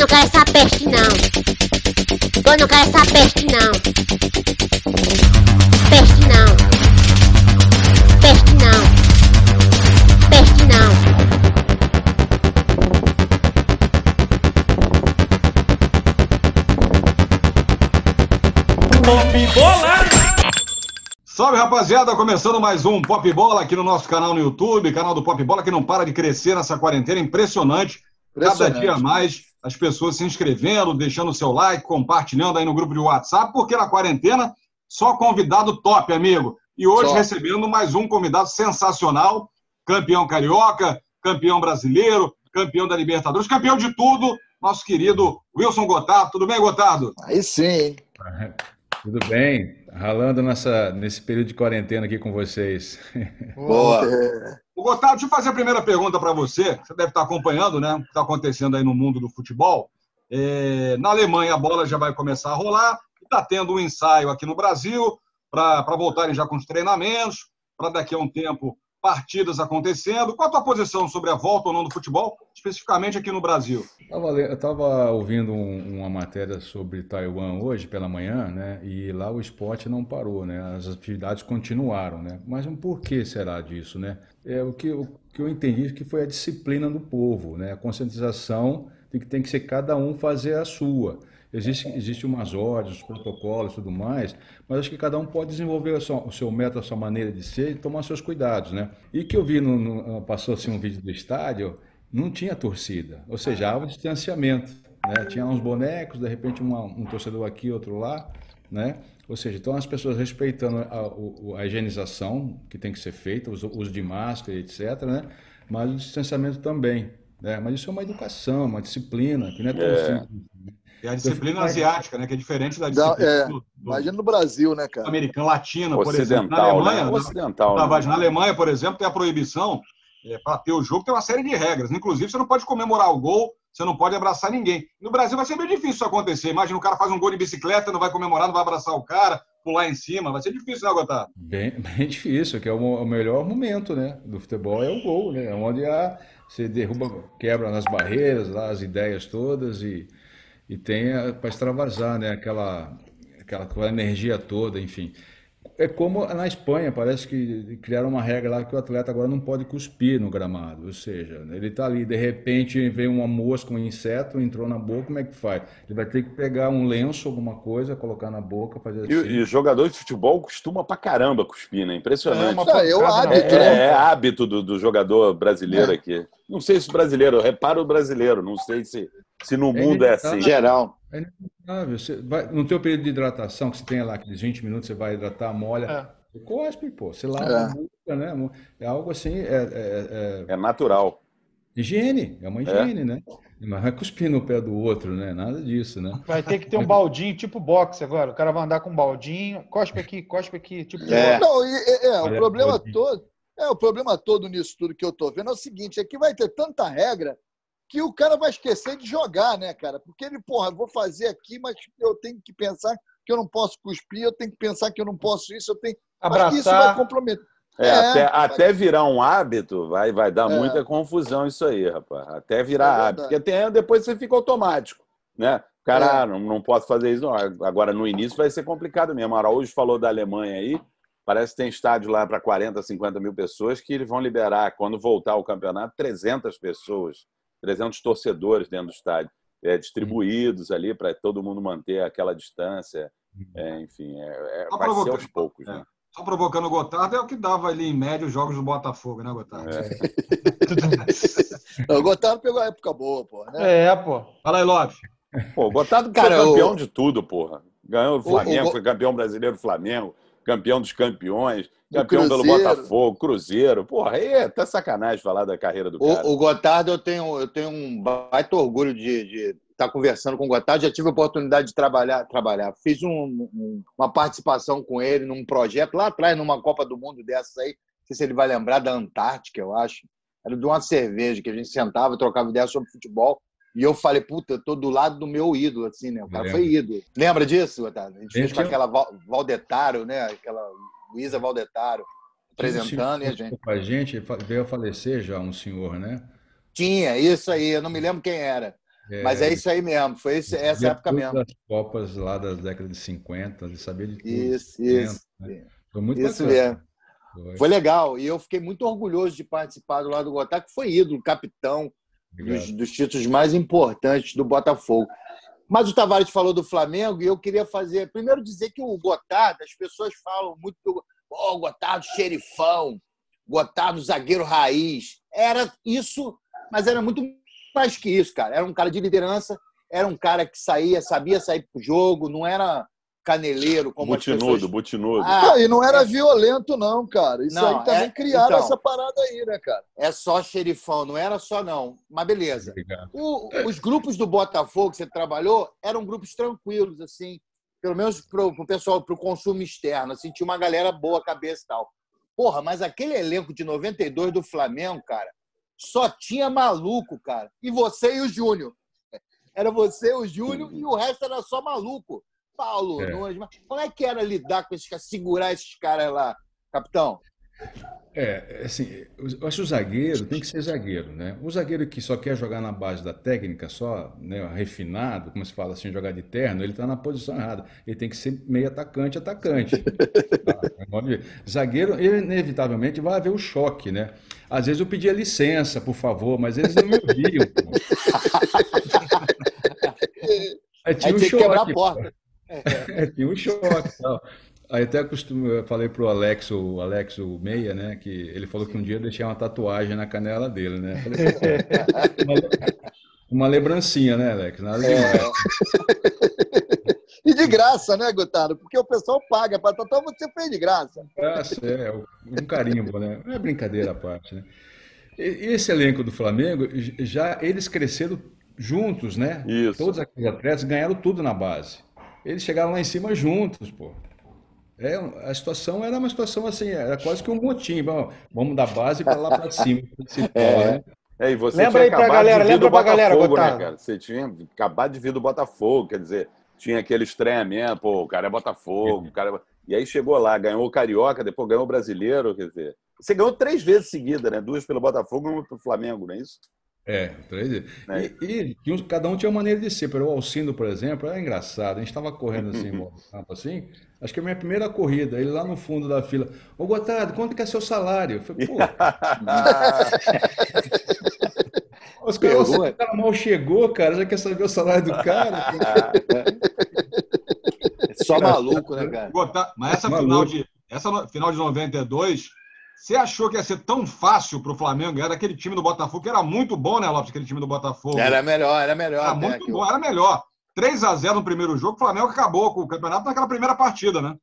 não quero essa peste não. Eu não quero essa peste não. Peste não. Peste não. Peste não. Pop Bola! Salve rapaziada, começando mais um Pop Bola aqui no nosso canal no YouTube, canal do Pop Bola que não para de crescer nessa quarentena, impressionante. Cada Impressionante. dia mais as pessoas se inscrevendo, deixando o seu like, compartilhando aí no grupo de WhatsApp, porque na quarentena só convidado top, amigo. E hoje Só. recebendo mais um convidado sensacional, campeão carioca, campeão brasileiro, campeão da Libertadores, campeão de tudo, nosso querido Wilson Gotardo. Tudo bem, Gotardo? Aí sim? Tudo bem? Ralando nessa, nesse período de quarentena aqui com vocês. Boa. O Gotardo, deixa eu fazer a primeira pergunta para você. Você deve estar acompanhando né, o que está acontecendo aí no mundo do futebol. É, na Alemanha, a bola já vai começar a rolar. Está tendo um ensaio aqui no Brasil para voltarem já com os treinamentos, para daqui a um tempo partidas acontecendo. Qual a tua posição sobre a volta ou não do futebol, especificamente aqui no Brasil? Eu estava ouvindo um- uma matéria sobre Taiwan hoje pela manhã, né? E lá o esporte não parou, né? As atividades continuaram, né? Mas um por que será disso, né? É o que, o que eu entendi que foi a disciplina do povo, né? A conscientização de que tem que ser cada um fazer a sua. Existe, existe umas ordens, os protocolos e tudo mais, mas acho que cada um pode desenvolver a sua- o seu método, a sua maneira de ser e tomar seus cuidados, né? E que eu vi, no, no- passou assim um vídeo do estádio, não tinha torcida, ou seja, há um distanciamento, né? Tinha uns bonecos, de repente uma- um torcedor aqui, outro lá, né? Ou seja, então as pessoas respeitando a, o- a higienização que tem que ser feita, o uso de máscara, etc, né? Mas o distanciamento também, né? Mas isso é uma educação, uma disciplina, que não é tão É. simples. É a disciplina fico- asiática, né, que é diferente da disciplina é, do, do Imagina no Brasil, né, cara? americano, latina, por exemplo. Na Ocidental, Alemanha, né? na- Ocidental. Tá, né? na Alemanha, por exemplo, tem a proibição para ter o jogo, tem uma série de regras. Inclusive, você não pode comemorar o gol, você não pode abraçar ninguém. No Brasil vai ser meio difícil isso acontecer. Imagina o cara faz um gol de bicicleta, não vai comemorar, não vai abraçar o cara, pular em cima. Vai ser difícil, né, Gotardo? Bem, bem difícil, que é o, melhor momento, né, do futebol é o gol, né, é onde a, você derruba, quebra as barreiras, lá, as ideias todas e, e tem para extravasar, né, aquela, aquela, aquela energia toda, enfim. É como na Espanha, parece que criaram uma regra lá que o atleta agora não pode cuspir no gramado, ou seja, ele está ali, de repente vem uma mosca, um inseto, entrou na boca, como é que faz? Ele vai ter que pegar um lenço, alguma coisa, colocar na boca, fazer E, assim. e jogador de futebol costuma pra caramba cuspir, né? Impressionante. uma é o pancada na hábito, É, né? é hábito do, do jogador brasileiro aqui. Não sei se brasileiro, eu reparo o brasileiro, não sei se, se no mundo é assim. Geral. É inevitável. Você vai, no teu período de hidratação, que você tem lá aqueles 20 minutos, você vai hidratar, molha, É. você cospe, pô. Você lava É. a boca, né? É algo assim, é, é- é É natural. higiene, é uma higiene, né? Mas vai cuspir no pé do outro, né? Nada disso, né? Vai ter que ter um baldinho, tipo boxe agora. O cara vai andar com um baldinho, cospe aqui, cospe aqui, tipo É. Não, é, o problema todo. É, o problema todo nisso tudo que eu tô vendo é o seguinte: é que vai ter tanta regra que o cara vai esquecer de jogar, né, cara? Porque ele, porra, vou fazer aqui, mas eu tenho que pensar que eu não posso cuspir, eu tenho que pensar que eu não posso isso, eu tenho. Acho que isso vai Abraçar. comprometer. É, É, até, vai- até virar um hábito, vai, vai dar É. muita confusão isso aí, rapaz. Até virar É hábito. Porque tem, depois você fica automático, né? É. Cara, ah, não, não posso fazer isso. Não. Agora, no início, vai ser complicado mesmo. Araújo falou da Alemanha aí. Parece que tem estádio lá para 40, 50 mil pessoas que eles vão liberar, quando voltar o campeonato, 300 pessoas, 300 torcedores dentro do estádio, é, distribuídos ali para todo mundo manter aquela distância. É, enfim, é, é- vai ser aos poucos. Né? Só provocando o Gotardo é o que dava ali em média os jogos do Botafogo, né, Gotardo? É. O Gotardo pegou a época boa, pô, né? É, pô. Fala aí, Lopes. Pô, o Gotado Cara, foi campeão o- de tudo, porra. Ganhou o O- Flamengo, o- foi campeão brasileiro do Flamengo, campeão dos campeões, Do campeão pelo Cruzeiro. Botafogo, Cruzeiro. Porra, aí é até sacanagem falar da carreira do cara. O, o Gotardo, eu tenho, eu tenho um baita orgulho de estar conversando com o Gotardo. Já tive a oportunidade de trabalhar. trabalhar. Fiz um- um- uma participação com ele num projeto lá atrás, numa Copa do Mundo dessas aí. Não sei se ele vai lembrar, da Antártica, eu acho. Era de uma cerveja que a gente sentava, trocava ideia sobre futebol. E eu falei, puta, eu tô do lado do meu ídolo, assim, né? O cara foi ídolo. Lembra disso, Gotardo? A gente fez Eu com aquela Val- Valdetaro, né? Aquela Luísa Valdetaro apresentando e a gente. A gente veio a falecer já um senhor, né? Tinha, isso aí, eu não me lembro quem era. É, Mas é isso aí mesmo, foi esse- essa época mesmo. das Copas lá da década de 50, ele sabia de tudo. Isso, 70, isso. né? Foi muito Isso bacana. mesmo. Foi. Foi legal. E eu fiquei muito orgulhoso de participar do lado do Gotar, que foi ídolo, capitão. Dos, dos títulos mais importantes do Botafogo. Mas o Tavares falou do Flamengo e eu queria fazer. Primeiro, dizer que o Gotardo, as pessoas falam muito do oh, Gotardo xerifão, Gotardo zagueiro raiz. Era isso, mas era muito mais que isso, cara. Era um cara de liderança, era um cara que saía, sabia sair pro jogo, não era caneleiro como as Butinudo, pessoas. butinudo. Ah, Ah, e não era violento, não, cara. Isso Não, aí também é- criaram então. essa parada aí, né, cara? é só xerifão, não era só não. Mas beleza. O- os grupos do Botafogo que você trabalhou eram grupos tranquilos, assim, pelo menos pro, o pessoal, pro consumo externo, assim, tinha uma galera boa cabeça e tal. Porra, mas aquele elenco de 92 do Flamengo, cara, só tinha maluco, cara. E você e o Júnior. Era você, o Júnior, e o resto era só maluco. Paulo, É. Nunes, mas como é que era lidar com esses caras, segurar esses caras lá, capitão? É, assim, eu acho que o zagueiro tem que ser zagueiro, né? O zagueiro que só quer jogar na base da técnica, só, né, refinado, como se fala assim, jogar de terno, ele está na posição errada. Ele tem que ser meio atacante, atacante. Tá? Zagueiro, inevitavelmente, vai haver o choque, né? Às vezes eu pedia licença, por favor, mas eles não me ouviam. Aí tinha Aí um tinha que quebrar a choque, porta. É, tinha um choque e tal. Aí até costumo, eu falei pro Alex, o Alex, o Meia, né, que ele falou que um dia eu deixei uma tatuagem na canela dele, né? Falei, "Pô, uma, uma lembrancinha, né, Alex? Nada demais. E de graça, né, Gotaro? Porque o pessoal paga para tatuar, você fez de graça. Ah, é, um carimbo, né? Não é brincadeira à parte, né? E- Esse elenco do Flamengo, já eles cresceram juntos, né? Isso. Todos aqueles atletas ganharam tudo na base. Eles chegaram lá em cima juntos, pô. É, a situação era uma situação assim, era quase que um motim. Vamos, vamos da base para lá para cima. principal, né? É, e você Lembra tinha aí pra galera, lembra do pra galera, Botafogo, né, cara? Você tinha acabado de vir do Botafogo, quer dizer, tinha aquele estranhamento, pô, o cara é Botafogo, o cara é... E aí chegou lá, ganhou o Carioca, depois ganhou o Brasileiro, quer dizer... Você ganhou três vezes seguida, né? Duas pelo Botafogo e uma pelo Flamengo, não é isso? É, três vezes. É. E, e cada um tinha uma maneira de ser. Pero o Alcindo, por exemplo, era engraçado. A gente estava correndo assim, campo assim. Acho que a minha primeira corrida, ele lá no fundo da fila. Ô, Gotardo, quanto que é seu salário? Eu falei, pô, os caras, o cara mal chegou, cara, já quer saber o salário do cara. Só maluco, né, cara? Mas essa Maluco. final de, essa final de 92, você achou que ia ser tão fácil para o Flamengo? Era aquele time do Botafogo, que era muito bom, né, Lopes? Aquele time do Botafogo. Era melhor, era melhor. Era né, muito que o- bom, era melhor. 3 a 0 no primeiro jogo, o Flamengo acabou com o campeonato naquela primeira partida, né?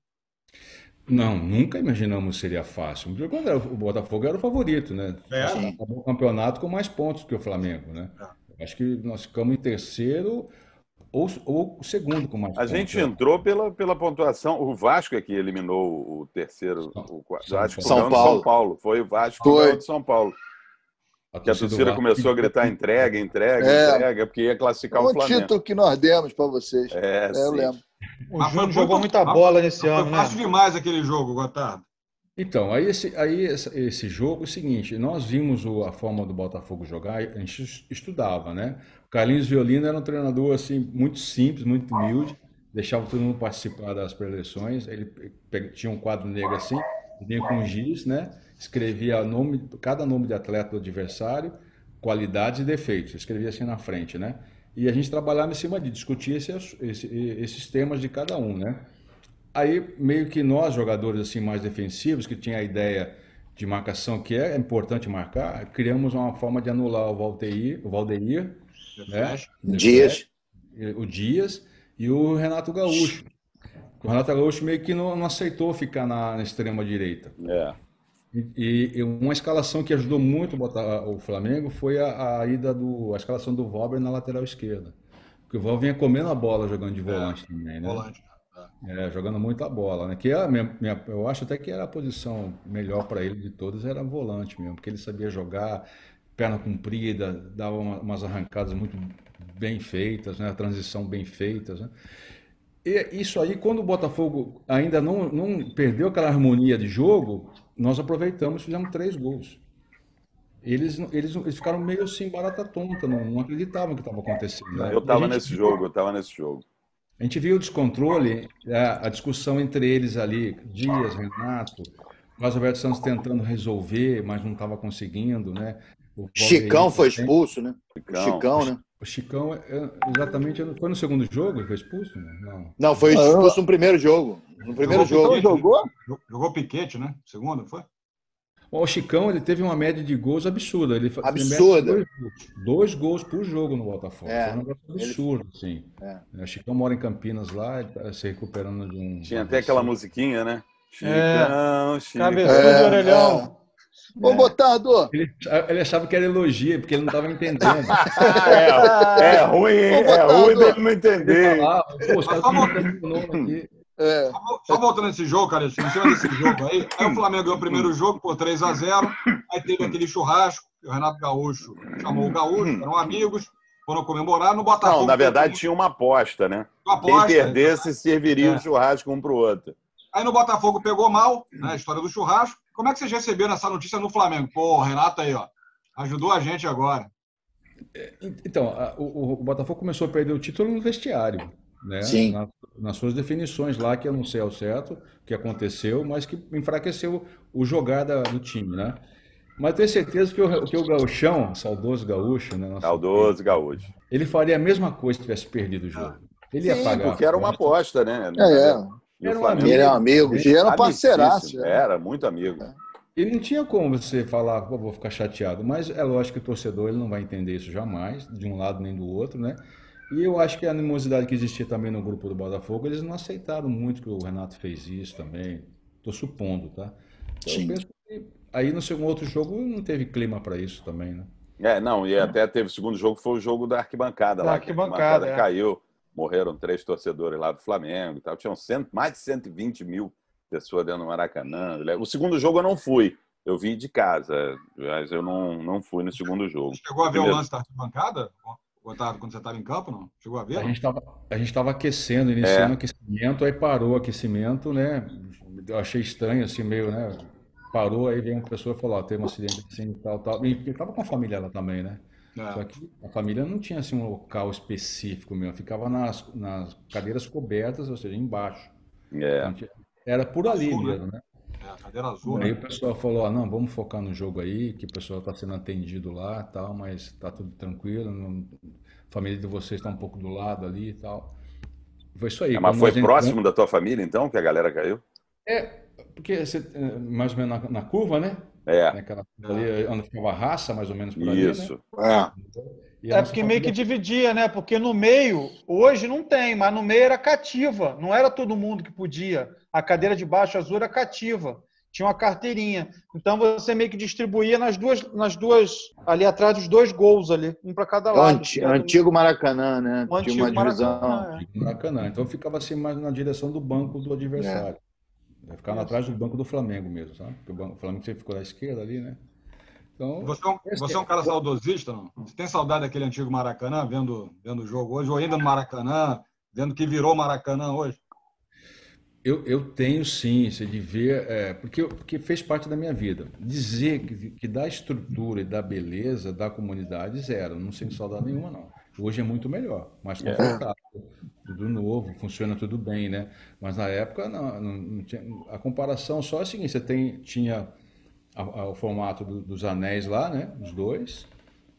Não, nunca imaginamos que seria fácil. O Botafogo era o favorito, né? É. Acabou o campeonato com mais pontos que o Flamengo, né? Acho que nós ficamos em terceiro ou, ou segundo com mais A pontos. gente né? entrou pela, pela pontuação. O Vasco é que eliminou o terceiro, o quarto. São Vasco Paulo. ganhou de São Paulo. Foi o Vasco Foi. de São Paulo. A Que a torcida começou a gritar entrega, entrega, É. entrega, porque ia classificar um o Flamengo. título que nós demos para vocês. É, É, eu lembro. O Mas foi Júnior jogou muita bola nesse Foi ano, né? fácil demais aquele jogo, Gotardo. Então, aí esse, aí esse, esse jogo é o seguinte, nós vimos o- a forma do Botafogo jogar, a gente es- estudava, né? Carlinhos Violino era um treinador assim muito simples, muito humilde, deixava todo mundo participar das preleções, ele tinha um quadro negro assim, vinha com giz, né? Escrevia nome, cada nome de atleta do adversário, qualidades e defeitos, escrevia assim na frente, né? E a gente trabalhava em cima de discutir esse, esse, esses temas de cada um, né? Aí, meio que nós, jogadores assim mais defensivos, que tinha a ideia de marcação, que é importante marcar, criamos uma forma de anular o Valdeir, o Valdeir, né? Dias. o Dias e o Renato Gaúcho. O Renato Gaúcho meio que não, não aceitou ficar na, na extrema direita. É. E, e uma escalação que ajudou muito a botar o Flamengo foi a, a ida do a escalação do Valber na lateral esquerda. Porque o Valber vinha comendo a bola jogando de volante também, né? Volante. É, jogando muita bola, né? Que é a minha, minha- eu acho até que era a posição melhor para ele de todas, era volante mesmo, porque ele sabia jogar, perna comprida, dava uma- umas arrancadas muito bem feitas, né? A transição bem feitas, né? E isso aí, quando o Botafogo ainda não, não perdeu aquela harmonia de jogo, nós aproveitamos e fizemos três gols. eles, eles, eles ficaram meio assim, barata tonta, não, não acreditavam que estava acontecendo. né? Eu E a tava gente nesse viu- jogo, eu tava nesse jogo. A gente viu o descontrole, a, a discussão entre eles ali, Dias, Renato, o Carlos Alberto Santos tentando resolver, mas não estava conseguindo, né? O Chicão foi expulso, né? O Chicão. Chicão, né? O Chicão, é, exatamente, foi no segundo jogo ele foi expulso? né? Não. Não, foi expulso no primeiro jogo. No primeiro Jogou jogo. Então jogou? Jogou- Jogou Piquete, né? Segundo, foi? Bom, O Chicão, ele teve uma média de gols absurda. Ele Absurda. ele Dois, gols. Dois gols por jogo no Botafogo. É. Foi um negócio absurdo, assim. É. O Chicão mora em Campinas lá, ele tá se recuperando de um... Tinha até aquela musiquinha, né? É. Chicão, Chicão. Cabeçudo É, orelhão. Ô, Botardo, Ele, ele achava que era elogio, porque ele não estava entendendo. Ah, é, é ruim, hein? Ô, É ruim dele não entender. pô, aqui. é, Só vol- Só voltando nesse jogo, cara, em cima desse jogo aí, aí o Flamengo ganhou o primeiro jogo por 3 a 0 aí teve aquele churrasco, que o Renato Gaúcho chamou o Gaúcho, eram amigos, foram comemorar no Botafogo. Não, na verdade tinha uma aposta, né? uma Quem aposta. perdesse serviria É. o churrasco um pro outro. Aí no Botafogo pegou mal, né, a história do churrasco. Como é que vocês receberam essa notícia no Flamengo? Pô, o Renato aí, ó, ajudou a gente agora. Então, a- o, o Botafogo começou a perder o título no vestiário, né? Sim. Na- nas suas definições lá, que eu não sei ao certo o que aconteceu, mas que enfraqueceu o jogar da- do time, né? Mas tenho certeza que o, que o Gauchão, saudoso gaúcho, né? nosso- Saudoso gaúcho. ele faria a mesma coisa se tivesse perdido o jogo. Ele ia Sim, pagar. porque era uma aposta, né? é, é. E o Era um Ele é um amigo. E era um parceiraço. é. Era, muito amigo. E não tinha como você falar, pô, vou ficar chateado. Mas é lógico que o torcedor ele não vai entender isso jamais, de um lado nem do outro, né? E eu acho que a animosidade que existia também no grupo do Botafogo, eles não aceitaram muito que o Renato fez isso também. Estou supondo, tá? Então, Sim. eu penso que aí no segundo outro jogo não teve clima para isso também, né? É, não, e até teve o segundo jogo, foi o jogo da arquibancada Da lá. que a arquibancada, é. caiu, morreram três torcedores lá do Flamengo e tal. Tinham cento, mais de 120 mil pessoas dentro do Maracanã. O segundo jogo eu não fui. Eu vi de casa, mas eu não, não fui no segundo jogo. Chegou a ver Primeiro. o lance da arquibancada, Otávio, quando você estava em campo, não? Chegou a ver? A gente estava a gente tava aquecendo, iniciando o aquecimento, aí parou o aquecimento, né? Eu achei estranho, assim, meio, né? Parou, aí veio uma pessoa e falou, ó, teve um acidente assim, tal, tal. E porque tava com a família lá também, né? Só É. que a família não tinha assim um local específico mesmo, ficava nas, nas cadeiras cobertas, ou seja, embaixo. É. Então, Era por ali Azul, né? mesmo, né? É, cadeira azul, Aí né? o pessoal falou, ó, não, vamos focar no jogo aí, que o pessoal está sendo atendido lá, tal, mas tá tudo tranquilo, não- a família de vocês está um pouco do lado ali e tal. Foi isso aí. É, mas foi entramos- próximo da tua família, então, que a galera caiu? É, porque você, eh, mais ou menos na, na curva, né? É, Naquela curva ali, onde ficava a raça, mais ou menos por ali, né? isso. É. E a É porque meio que família- dividia, né? Porque no meio, hoje não tem, mas no meio era cativa. Não era todo mundo que podia. A cadeira de baixo azul era cativa. Tinha uma carteirinha. Então você meio que distribuía nas duas, nas duas ali atrás dos dois gols ali, um para cada É lado. anti- antigo Maracanã, né? O Tinha uma antigo divisão. Maracanã, é. Maracanã. Então ficava assim mais na direção do banco do adversário. Ficava atrás do banco do Flamengo mesmo, sabe? Porque o, banco, o Flamengo sempre ficou à esquerda ali, né? Então, Você é, um, você é um cara saudosista, não? Você tem saudade daquele antigo Maracanã, vendo, vendo o jogo hoje, ou ainda no Maracanã, vendo que virou Maracanã hoje? eu, eu tenho sim, isso de ver, é, porque, porque fez parte da minha vida. Dizer que, que da estrutura e da beleza da comunidade, zero. Não sinto saudade nenhuma, não. Hoje é muito melhor, mais confortável, tudo novo, funciona tudo bem, né? Mas na época, não, não- não tinha, a comparação só é a seguinte: você tem, tinha a- a- o formato do- dos anéis lá, né? Os dois.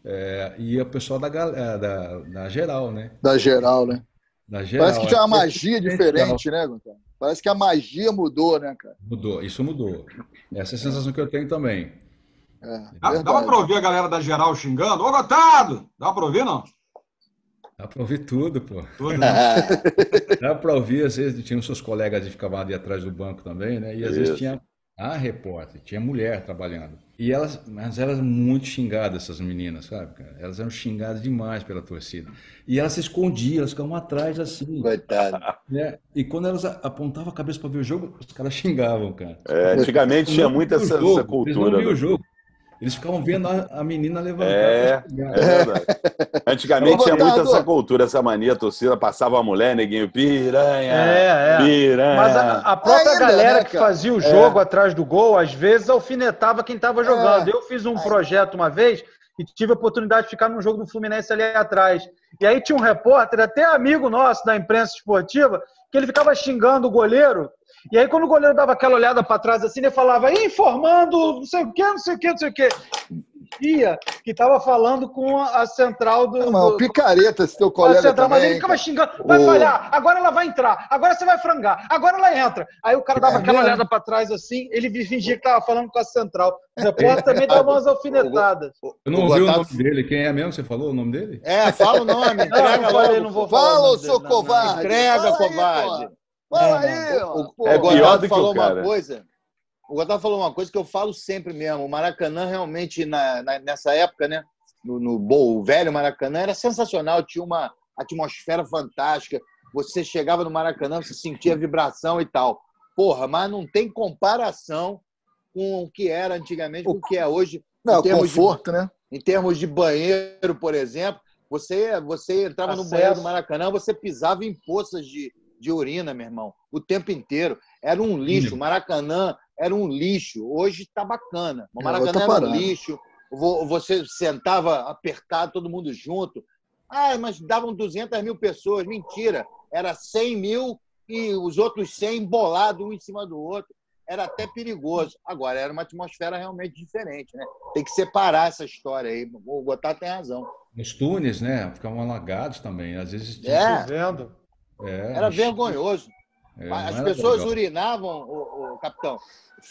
é, e o pessoal da, é, da, da geral, né? Da geral, né? Da geral. Parece que tinha uma é. magia diferente, né, Gonçalo? Parece que a magia mudou, né, cara? Mudou, isso mudou. Essa é a sensação que eu tenho também. É, Dá, dá pra ouvir a galera da geral xingando? Ô, Gotado! Dá pra ouvir, não? Dá pra ouvir tudo, pô. Tudo, né? Dá pra ouvir, às vezes, tinha os seus colegas que ficavam ali atrás do banco também, né? E às vezes Isso. tinha a repórter, tinha mulher trabalhando. E elas, mas elas eram muito xingadas, essas meninas, sabe, cara? Elas eram xingadas demais pela torcida. E elas se escondiam, elas ficavam atrás assim, Coitado. né? E quando elas apontavam a cabeça pra ver o jogo, os caras xingavam, cara. É, antigamente tinha Não muita viu o essa, jogo, essa Eles cultura. não viam o né? jogo. Eles ficavam vendo a, a menina levantar. É, é verdade. Antigamente tinha muito essa cultura, essa mania, a torcida passava a mulher, neguinho, piranha, É, é. piranha. Mas a, a própria Ainda, galera né, que fazia o jogo atrás do gol, às vezes alfinetava quem estava jogando. É. Eu fiz um projeto uma vez e tive a oportunidade de ficar num jogo do Fluminense ali atrás. E aí tinha um repórter, até amigo nosso da imprensa esportiva, que ele ficava xingando o goleiro. E aí, quando o goleiro dava aquela olhada para trás assim, ele falava, informando, não sei o quê, não sei o quê, não sei o quê. Ia, que estava falando com a, a central do. Não, mas o picareta, esse teu colega central, mas também. ele ficava xingando, vai O- falhar, agora ela vai entrar, agora você vai frangar, agora ela entra. Aí o cara dava É aquela mesmo? olhada para trás assim, ele fingia que tava falando com a central. O repórter também dava umas alfinetadas. Eu não O ouvi o nome dele. Quem é mesmo? Você falou o nome dele? É, fala o nome, Não, entrega não falei, logo. não vou falar. o Fala, dele, seu não, covarde. Entrega, Fala aí, covarde. Fala É, aí, ó. O, pô. É o que falou uma coisa. O Gotardo falou uma coisa que eu falo sempre mesmo. O Maracanã realmente na, na- nessa época, né? No, no bom, o velho Maracanã era sensacional. Tinha uma atmosfera fantástica. Você chegava no Maracanã, você sentia vibração e tal. Porra, mas não tem comparação com o que era antigamente, com o que é hoje. Não, em termos de- conforto, né? em termos de banheiro, por exemplo, você, você entrava no Acesso. banheiro do Maracanã, você pisava em poças de, de urina, meu irmão, o tempo inteiro. Era um lixo. O Maracanã era um lixo. Hoje está bacana. O É, Maracanã outra era um lixo. Vo- Você sentava apertado, todo mundo junto. Ah, mas davam 200 mil pessoas. Mentira. Era 100 mil e os outros 100 embolados um em cima do outro. Era até perigoso. Agora, era uma atmosfera realmente diferente, né? Tem que separar essa história aí. O Gotar tem razão. Os túneis, né? Ficavam alagados também. Às vezes tinha- É. Tô vendo. É, Era vergonhoso. É, As pessoas legal. urinavam, o, o capitão,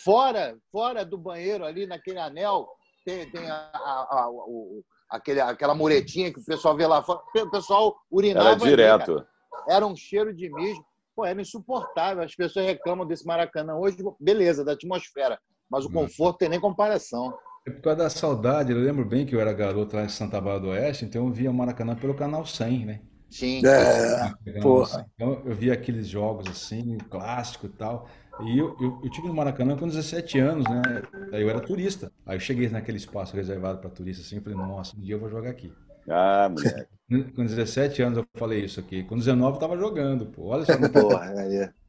fora, fora do banheiro ali naquele anel, tem, tem a, a- a- o- aquele, aquela muretinha que o pessoal vê lá fora. O pessoal urinava. Era ali, direto. cara. Era um cheiro de mijo. Pô, era insuportável. As pessoas reclamam desse Maracanã hoje, beleza, da atmosfera. Mas o Hum. conforto tem nem comparação. É por causa da saudade. Eu lembro bem que eu era garoto lá em Santa Bárbara do Oeste, então eu via o Maracanã pelo canal 100, né? Sim. É, porra. 100. Então eu via aqueles jogos assim, clássico e tal. E eu, eu, eu tive no Maracanã com 17 anos, né? Aí eu era turista. Aí eu cheguei naquele espaço reservado para turista assim, e falei, nossa, um dia eu vou jogar aqui. Ah, moleque. Com 17 anos eu falei isso aqui. Com 19 eu tava jogando, pô. Olha só, Porra,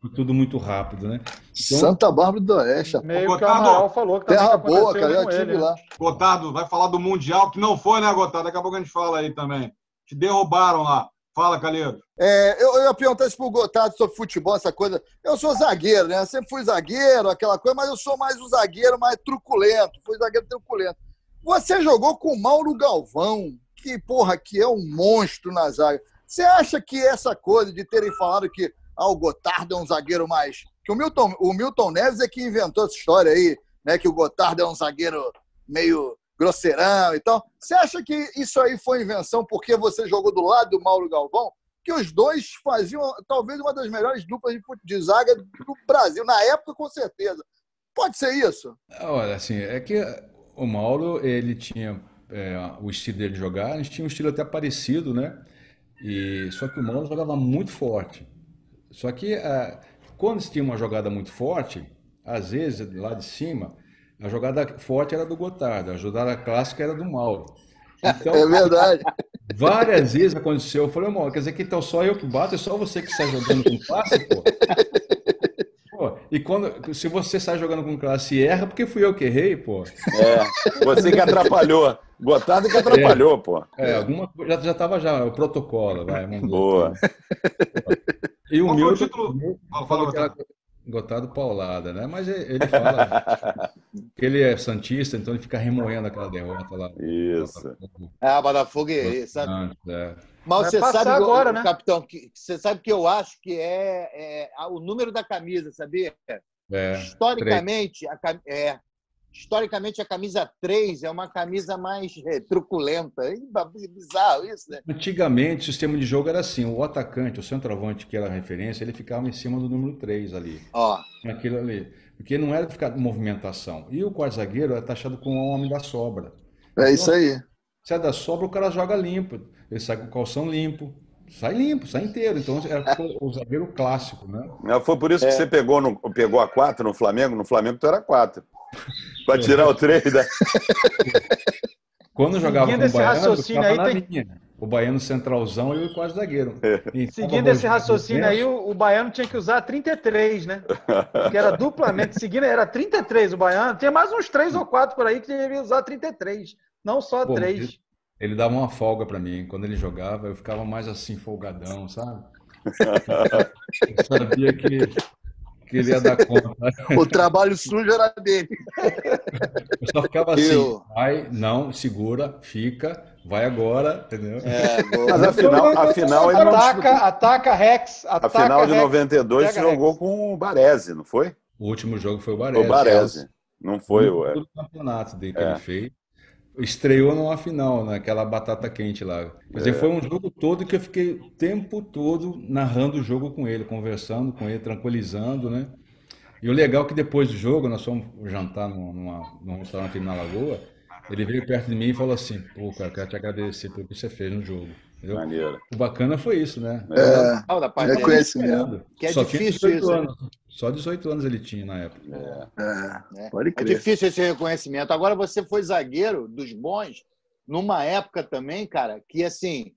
foi tudo muito rápido, né? Então, Santa Bárbara do Oeste. Meio que o Gotardo, falou que Terra boa, cara. Eu ele. lá. Gotardo, vai falar do Mundial, que não foi, né, Gotardo? Daqui a pouco a gente fala aí também. Te derrubaram lá. Fala, Calheiro. É, eu, eu ia perguntar isso pro Gotardo sobre futebol, essa coisa. Eu sou zagueiro, né? Sempre fui zagueiro, aquela coisa, mas eu sou mais um zagueiro mais truculento. Fui zagueiro truculento. Você jogou com o Mauro Galvão, que, porra, que é um monstro na zaga. Você acha que essa coisa de terem falado que ah, o Gotardo é um zagueiro mais. Que o Milton, o Milton Neves é que inventou essa história aí, né? Que o Gotardo é um zagueiro meio grosseirão e tal. Você acha que isso aí foi invenção porque você jogou do lado do Mauro Galvão? Que os dois faziam talvez uma das melhores duplas de, zaga do Brasil, na época, com certeza. Pode ser isso? olha, assim, é que o Mauro, ele tinha é, o estilo dele de jogar, a gente tinha um estilo até parecido, né? E, só que o Mauro jogava muito forte. Só que ah, quando se tinha uma jogada muito forte, às vezes, lá de cima, a jogada forte era do Gotardo, a jogada clássica era do Mauro. Então, É verdade. várias vezes aconteceu. Eu falei, Mauro, quer dizer que então só eu que bato, é só você que sai jogando com classe, pô? Pô, e quando, se você sai jogando com classe e erra, porque fui eu que errei, pô. É, você que atrapalhou. Gotardo que atrapalhou, pô. É, alguma coisa, já, já tava já, o protocolo, vai. Boa. E o Qual Milton, título? Fala, falou fala, gotado paulada, né? Mas ele ele fala que ele é santista, então ele fica remoendo aquela derrota lá. Isso. Ah, Botafogo, é, sabe? É. Mas você sabe, agora, o- né? capitão, que você sabe que eu acho que é, é o número da camisa, sabia? É, historicamente, a, cam- é, historicamente, a camisa 3 é uma camisa mais é, truculenta. É bizarro isso, né? Antigamente, o sistema de jogo era assim: o atacante, o centroavante, que era a referência, ele ficava em cima do número 3 ali, Ó, naquilo ali. Porque não era de ficar de movimentação. E o quarto zagueiro é taxado como o homem da sobra. É isso aí. Se é da sobra, o cara joga limpo. Ele sai com o calção limpo. Sai limpo, sai inteiro. Então, era o zagueiro clássico, né? Foi por isso que você pegou, no, pegou a 4 no Flamengo. No Flamengo tu era 4. Pra tirar o três da. Quando eu jogava Seguindo com o Baiano, eu raciocínio ficava aí, na tem- linha. O Baiano centralzão e eu quase zagueiro. Então, Seguindo eu esse raciocínio aí, o, o baiano tinha que usar 33, né? Que era duplamente. Seguindo, era 33 o baiano. Tinha mais uns 3 ou 4 por aí que deveria usar 33. Não só Pô, 3. Ele dava uma folga pra mim. Quando ele jogava, eu ficava mais assim, folgadão, sabe? Eu sabia que, que ele ia dar conta. O trabalho sujo era dele. Eu só ficava assim, Eu- vai, não, segura, fica, vai agora, entendeu? É, Mas afinal, afinal ele não Ataca, ataca Rex. A Ataca final de Rex. 92 Pega jogou Rex. com o Baresi, não foi? O último jogo foi o O Baresi. Baresi. Não foi o. Todo o campeonato dele que É. ele fez. Estreou numa final, naquela batata quente lá. Quer dizer, É. foi um jogo todo que eu fiquei o tempo todo narrando o jogo com ele, conversando com ele, tranquilizando, né? E o legal é que depois do jogo, nós fomos jantar numa, num restaurante na Lagoa, ele veio perto de mim e falou assim, pô, cara, quero te agradecer pelo que você fez no jogo. Entendeu? Maneiro. O bacana foi isso, né? É, Ah, da parte é conhecimento. Que é Só difícil 18 isso, né? anos. Só 18 anos ele tinha na época. É. É, né? pode É crer. difícil esse reconhecimento. Agora você foi zagueiro dos bons numa época também, cara, que assim,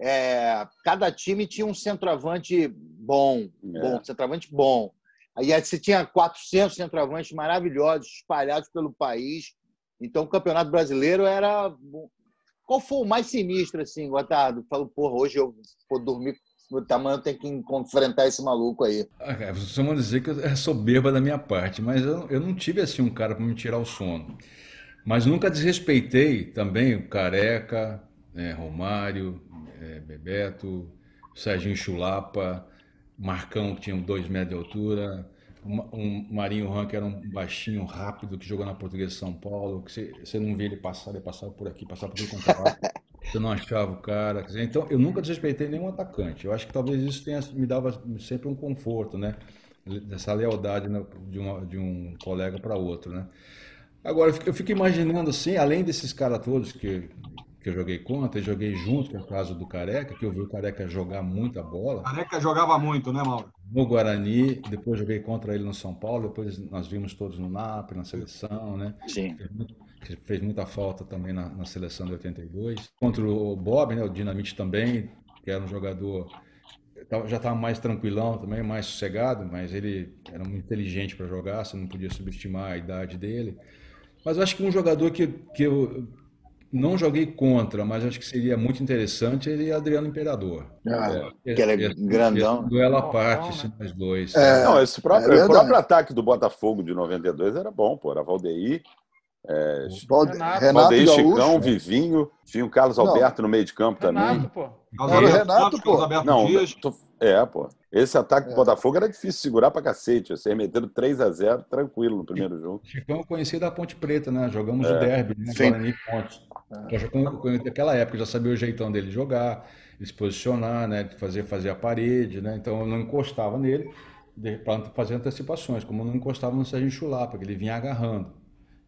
é, cada time tinha um centroavante bom, É. bom, centroavante bom. Aí você tinha 400 centroavantes maravilhosos espalhados pelo país. Então o Campeonato Brasileiro era qual foi o mais sinistro assim, Gotardo? Falou, porra, hoje eu vou dormir amanhã eu tenho que enfrentar esse maluco aí. Ah, vocês vão dizer que é soberba da minha parte, mas eu, eu não tive assim um cara para me tirar o sono. Mas nunca desrespeitei também o Careca, né, Romário, eh, Bebeto, Serginho Chulapa, Marcão, que tinha dois metros de altura, um, Marinho Ran, que era um baixinho, rápido, que jogou na Portuguesa de São Paulo, que você, você não via ele passar, ele passava por aqui, passava por controlava. Você não achava o cara. dizer, Então, eu nunca desrespeitei nenhum atacante. Eu acho que talvez isso tenha, me dava sempre um conforto, né? Dessa lealdade né, de, uma- de um colega para outro, né? Agora, eu fico imaginando assim, além desses caras todos que, que eu joguei contra, e joguei junto, é o caso do Careca, que eu vi o Careca jogar muita bola. Careca jogava muito, né, Mauro? No Guarani, depois joguei contra ele no São Paulo, depois nós vimos todos no NAP, na seleção, né? Sim. Que fez muita falta também na, na seleção de 82. Contra o Bob, né, o Dinamite também, que era um jogador já estava mais tranquilão também, mais sossegado, mas ele era muito inteligente para jogar, você não podia subestimar a idade dele. Mas eu acho que um jogador que, que eu não joguei contra, mas acho que seria muito interessante, ele é Adriano Imperador. Ah, É, que era esse- grandão. esse Duelo à parte, né? assim, nós dois. É. Não, esse próprio, é o próprio ataque do Botafogo de 92 era bom, pô. Era Valdeir, é, Valde- Renato. Renato Valdeir Gaúcho. Chicão, Vivinho, tinha o Carlos Não. Alberto no meio de campo também. Renato, pô. Carlos Era o Alberto Renato, pô. Não, tô- é, pô. Esse ataque do É. Botafogo era difícil segurar pra cacete. Vocês meteram 3 a 0 tranquilo no primeiro jogo. Chicão eu conheci da Ponte Preta, né? Jogamos É. o derby, né? Sim. Guarani Ponte. Eu já conhe- conhe- Naquela época eu já sabia o jeitão dele jogar, ele se posicionar, né? Fazer, fazer a parede, né? Então eu não encostava nele para fazer antecipações, como eu não encostava no Serginho Chulapa, porque ele vinha agarrando.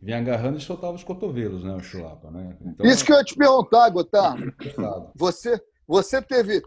Vinha agarrando e soltava os cotovelos, né? O Chulapa, né? Então, Isso que eu ia te perguntar, Gotardo. encostado. Você, você teve,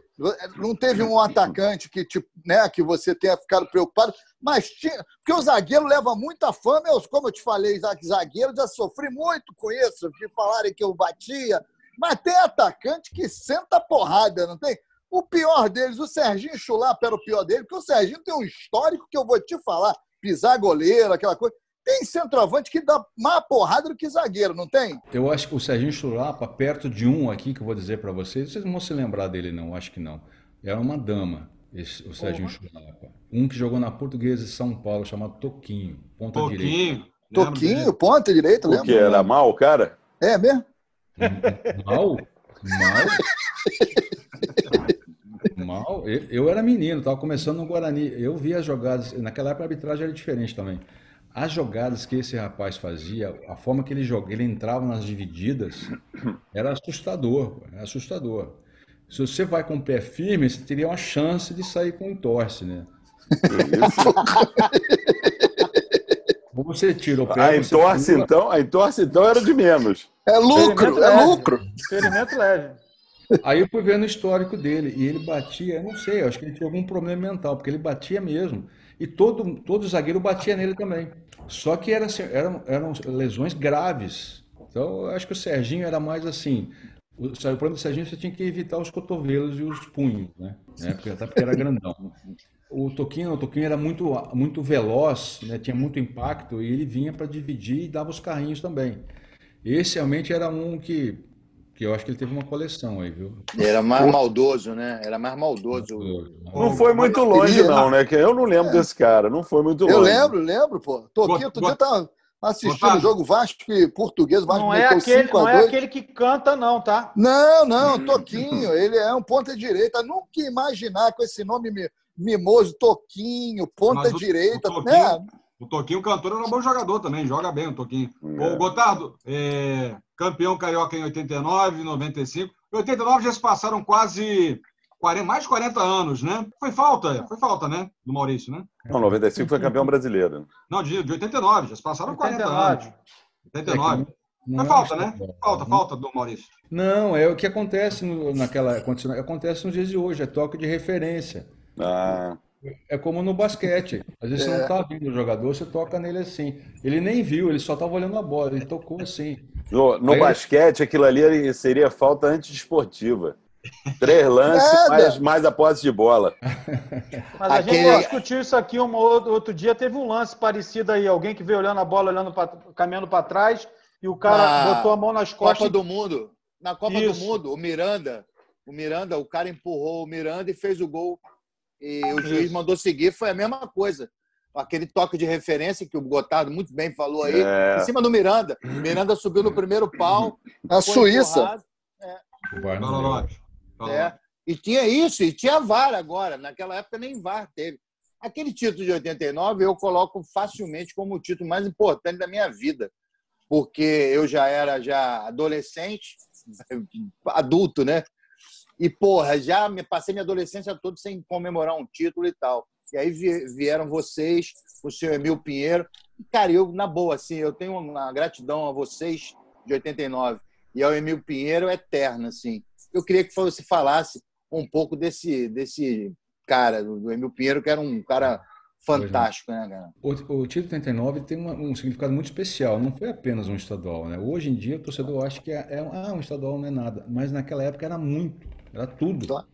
não teve um atacante que, tipo, né, que você tenha ficado preocupado, mas tinha, porque o zagueiro leva muita fama, eu, como eu te falei, za- zagueiro, já sofri muito com isso, de falarem que eu batia, mas tem atacante que senta porrada, não tem? O pior deles, o Serginho Chulapa era o pior dele, porque o Serginho tem um histórico que eu vou te falar, pisar goleiro, aquela coisa. Tem centroavante que dá mais porrada do que zagueiro, não tem? Eu acho que o Serginho Chulapa, perto de um aqui que eu vou dizer para vocês, vocês não vão se lembrar dele, não, acho que não. Era uma dama, esse, o Serginho Chulapa. Um que jogou na Portuguesa de São Paulo, chamado Toquinho, ponta direita. Pouquinho. lembro Toquinho, dele. ponta direita, lembra? que era mal, cara? É mesmo? Mal? Mal? Mal? Eu, eu era menino, estava começando no Guarani. Eu via as jogadas, naquela época a arbitragem era diferente também. As jogadas que esse rapaz fazia, a forma que ele jogava, ele entrava nas divididas, era assustador, era assustador. Se você vai com o pé firme, você teria uma chance de sair com entorse, né? Isso. Ou você tira o pé, A entorse, pula, então, a entorse, então, era de menos. É lucro, é leve. lucro. Experimento leve. Aí eu fui vendo o histórico dele e ele batia, eu não sei, eu acho que ele tinha algum problema mental, porque ele batia mesmo. E todo, todo zagueiro batia nele também. Só que era, eram, eram lesões graves. Então eu acho que o Serginho era mais assim. O, o problema do Serginho você tinha que evitar os cotovelos e os punhos, né? né? Porque, até porque era grandão. O Toquinho, o Toquinho era muito, muito veloz, né? tinha muito impacto e ele vinha para dividir e dava os carrinhos também. Esse realmente era um que, que eu acho que ele teve uma coleção aí, viu? Era mais maldoso, né? Era mais maldoso. Não foi muito longe, não, né? Que eu não lembro desse cara. Não foi muito longe. Eu lembro, lembro, pô. Toquinho, outro dia tá assistindo o jogo Vasco e Português. Vasco não é, aquele, não é aquele que canta, não, tá? Não, não, Toquinho. ele é um ponta direita. Nunca imaginar com esse nome Mimoso, Toquinho, ponta o, direita. O Toquinho, né? O Toquinho, cantor, era um bom jogador também, joga bem o Toquinho. É. O Gotardo, é, campeão carioca em 89, 95. Em 89 já se passaram quase 40, mais de 40 anos, né? Foi falta, foi falta, né? Do Maurício, né? Não, 95 foi campeão brasileiro. Não, de, de 89, já se passaram 40 anos. 89. É foi falta, né? Falta, falta do Maurício. Não, é o que acontece no, naquela. Acontece nos dias de hoje, é toque de referência. Ah. É como no basquete. Às vezes é. você não está vendo o jogador, você toca nele assim. Ele nem viu, ele só estava olhando a bola, ele tocou assim. No, no basquete, ele... aquilo ali seria falta antidesportiva. Três lances, é, mais, mais a posse de bola. Mas a Aquele... gente discutiu isso aqui um outro dia. Teve um lance parecido aí. Alguém que veio olhando a bola, olhando pra, caminhando para trás, e o cara na botou a mão nas costas. Copa do Mundo. Na Copa isso. do Mundo, o Miranda, o Miranda, o cara empurrou o Miranda e fez o gol e o juiz mandou seguir, foi a mesma coisa. Aquele toque de referência que o Gotardo muito bem falou aí, é. em cima do Miranda. Miranda subiu no primeiro pau. A Suíça. É. é. E tinha isso, e tinha VAR agora. Naquela época nem VAR teve. Aquele título de 89 eu coloco facilmente como o título mais importante da minha vida, porque eu já era já adolescente, adulto, né? E, porra, já me passei minha adolescência toda sem comemorar um título e tal. E aí vieram vocês, o senhor Emil Pinheiro. E, cara, eu, na boa, assim, eu tenho uma gratidão a vocês de 89 e ao Emil Pinheiro eterna, assim. Eu queria que você falasse um pouco desse, desse cara, do Emil Pinheiro, que era um cara fantástico, né, cara? O, o título 89 tem uma, um significado muito especial, não foi apenas um estadual, né? Hoje em dia o torcedor acha que é, é ah, um estadual não é nada, mas naquela época era muito. Era tudo. Claro.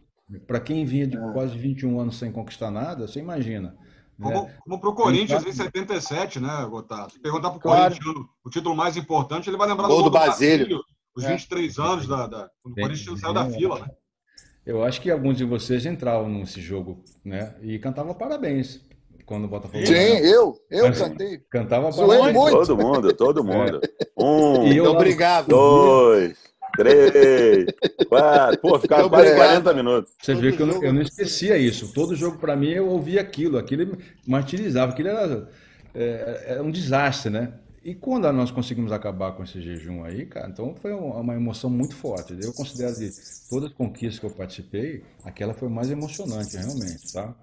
Para quem vinha de é. quase 21 anos sem conquistar nada, você imagina. Como, né? como para o Corinthians em 77, né, Gotardo? Se perguntar para o claro. Corinthians o título mais importante, ele vai lembrar do, do Basílio. Os é. 23 anos da, da, quando o Corinthians saiu da fila, né? Eu acho que alguns de vocês entravam nesse jogo, né? E cantavam parabéns quando o Botafogo. Sim, eu, eu cantei. Cantava parabéns. Todo mundo, todo mundo. É. Um, então, obrigado. Dois, três, quatro. Pô, ficava quase 40 minutos. Você vê que eu não, eu não, esquecia isso. Todo jogo, para mim, eu ouvia aquilo. Aquilo martirizava. Aquilo era, é, era um desastre, né? E quando nós conseguimos acabar com esse jejum aí, cara, então foi uma emoção muito forte. Eu considero de todas as conquistas que eu participei, aquela foi mais emocionante, realmente, tá?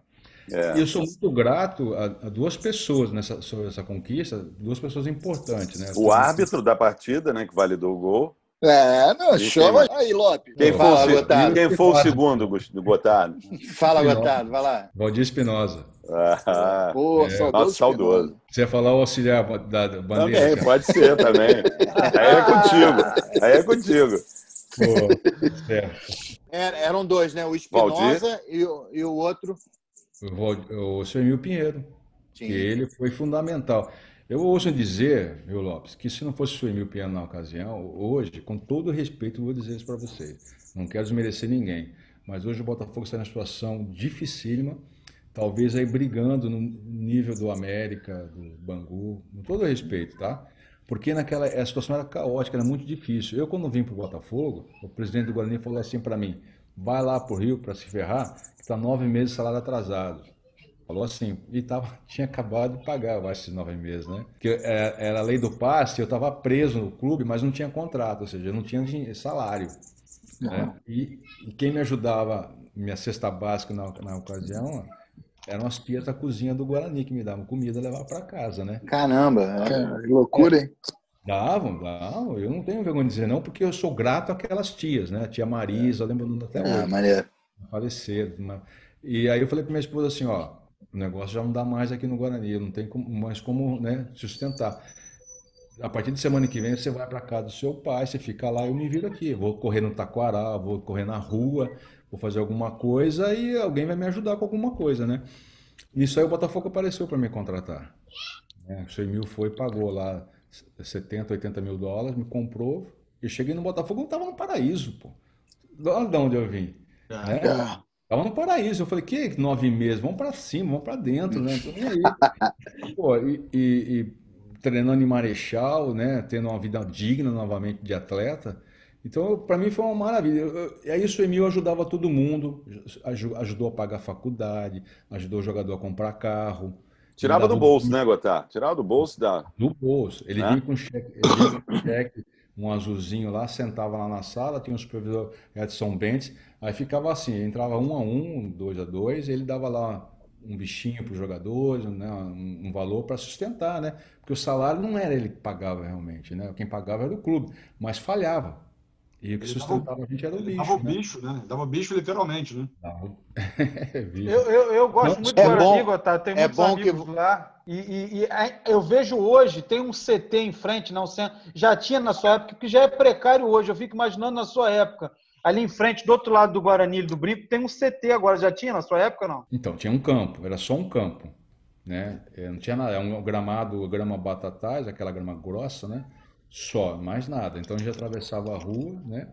É. E eu sou muito grato a, a, duas pessoas nessa, sobre essa conquista, duas pessoas importantes, né? O árbitro da partida, né, que validou o gol, é, não, chama aí, Lopes. Quem, Fala, foi, o, quem foi o segundo do Gotardo? Fala, Gotardo, vai lá. Valdir Espinosa. Ah, Pô, é. saudoso. saudoso. Você ia falar o auxiliar da, bandeira? Também, pode ser também. aí é contigo. Aí é contigo. Pô, certo. É, eram dois, né? O Espinosa e, e, o outro. O, o senhor Emil Pinheiro. Sim. Que ele foi fundamental. Eu ouço dizer, viu, Lopes, que se não fosse o Emil Piano na ocasião, hoje, com todo respeito, vou dizer isso para você. Não quero desmerecer ninguém, mas hoje o Botafogo está numa situação dificílima, talvez aí brigando no nível do América, do Bangu, com todo respeito, tá? Porque naquela a situação era caótica, era muito difícil. Eu, quando vim para o Botafogo, o presidente do Guarani falou assim para mim: vai lá para o Rio para se ferrar, que está nove meses de salário atrasado. Falou assim, e tava, tinha acabado de pagar, eu acho, esses nove meses, né? Porque era, era a lei do passe, eu estava preso no clube, mas não tinha contrato, ou seja, eu não tinha salário. Né? E, e, quem me ajudava, minha cesta básica na, na ocasião, eram as pias da cozinha do Guarani, que me davam comida levar para casa, né? Caramba, é, que loucura, hein? Davam, davam. Eu não tenho vergonha de dizer não, porque eu sou grato àquelas tias, né? A tia Marisa, eu lembro até Ah, hoje. maneiro. Faleceram. mas- E aí eu falei para minha esposa assim, ó, o negócio já não dá mais aqui no Guarani, não tem como- mais como, né, sustentar. A partir de semana que vem você vai para casa do seu pai, você fica lá, eu me viro aqui. Eu Vou correr no taquaral, vou correr na rua, vou fazer alguma coisa e alguém vai me ajudar com alguma coisa, né? Nisso aí o Botafogo apareceu para me contratar. né? O Semil foi, pagou lá 70, 80 mil dólares, me comprou. Eu cheguei no Botafogo, não estava no paraíso, pô. Olha de onde eu vim. né? É. Tava no paraíso. Eu falei, que nove meses? Vamos para cima, vamos para dentro, né? Pô, e, e- e treinando em Marechal, né? Tendo uma vida digna novamente de atleta. Então, para mim foi uma maravilha. E aí o Emil ajudava todo mundo, aju- ajudou a pagar a faculdade, ajudou o jogador a comprar carro. Tirava do bolso, né, Gotar? Tirava do bolso da. do bolso. Ele Né? vinha com cheque, ele vinha com cheque, um azulzinho lá, sentava lá na sala, tinha um supervisor Edson Bentes, aí ficava assim, entrava um a um, dois a dois, ele dava lá um bichinho para os jogadores, né, um, um valor para sustentar, né? Porque o salário não era ele que pagava realmente, né? Quem pagava era o clube, mas falhava. E o que Ele dava- sustentava a gente era o bicho, dava o né? bicho, né? Dava bicho literalmente, né? Dava bicho. Eu, eu, eu gosto Não, muito é do Guarani, bom- Gotar. Tem é muitos bom que- lá. E, e- e eu vejo hoje, tem um CT em frente, não centro. Já tinha na sua época, que já é precário hoje. Eu fico imaginando na sua época. Ali em frente, do outro lado do Guarani do Brinco, tem um CT agora. Já tinha na sua época, não? Então, tinha um campo, era só um campo, né? É, Não tinha nada, é um gramado, grama batatais, aquela grama grossa, né? Só, mais nada. Então a gente atravessava a rua, né?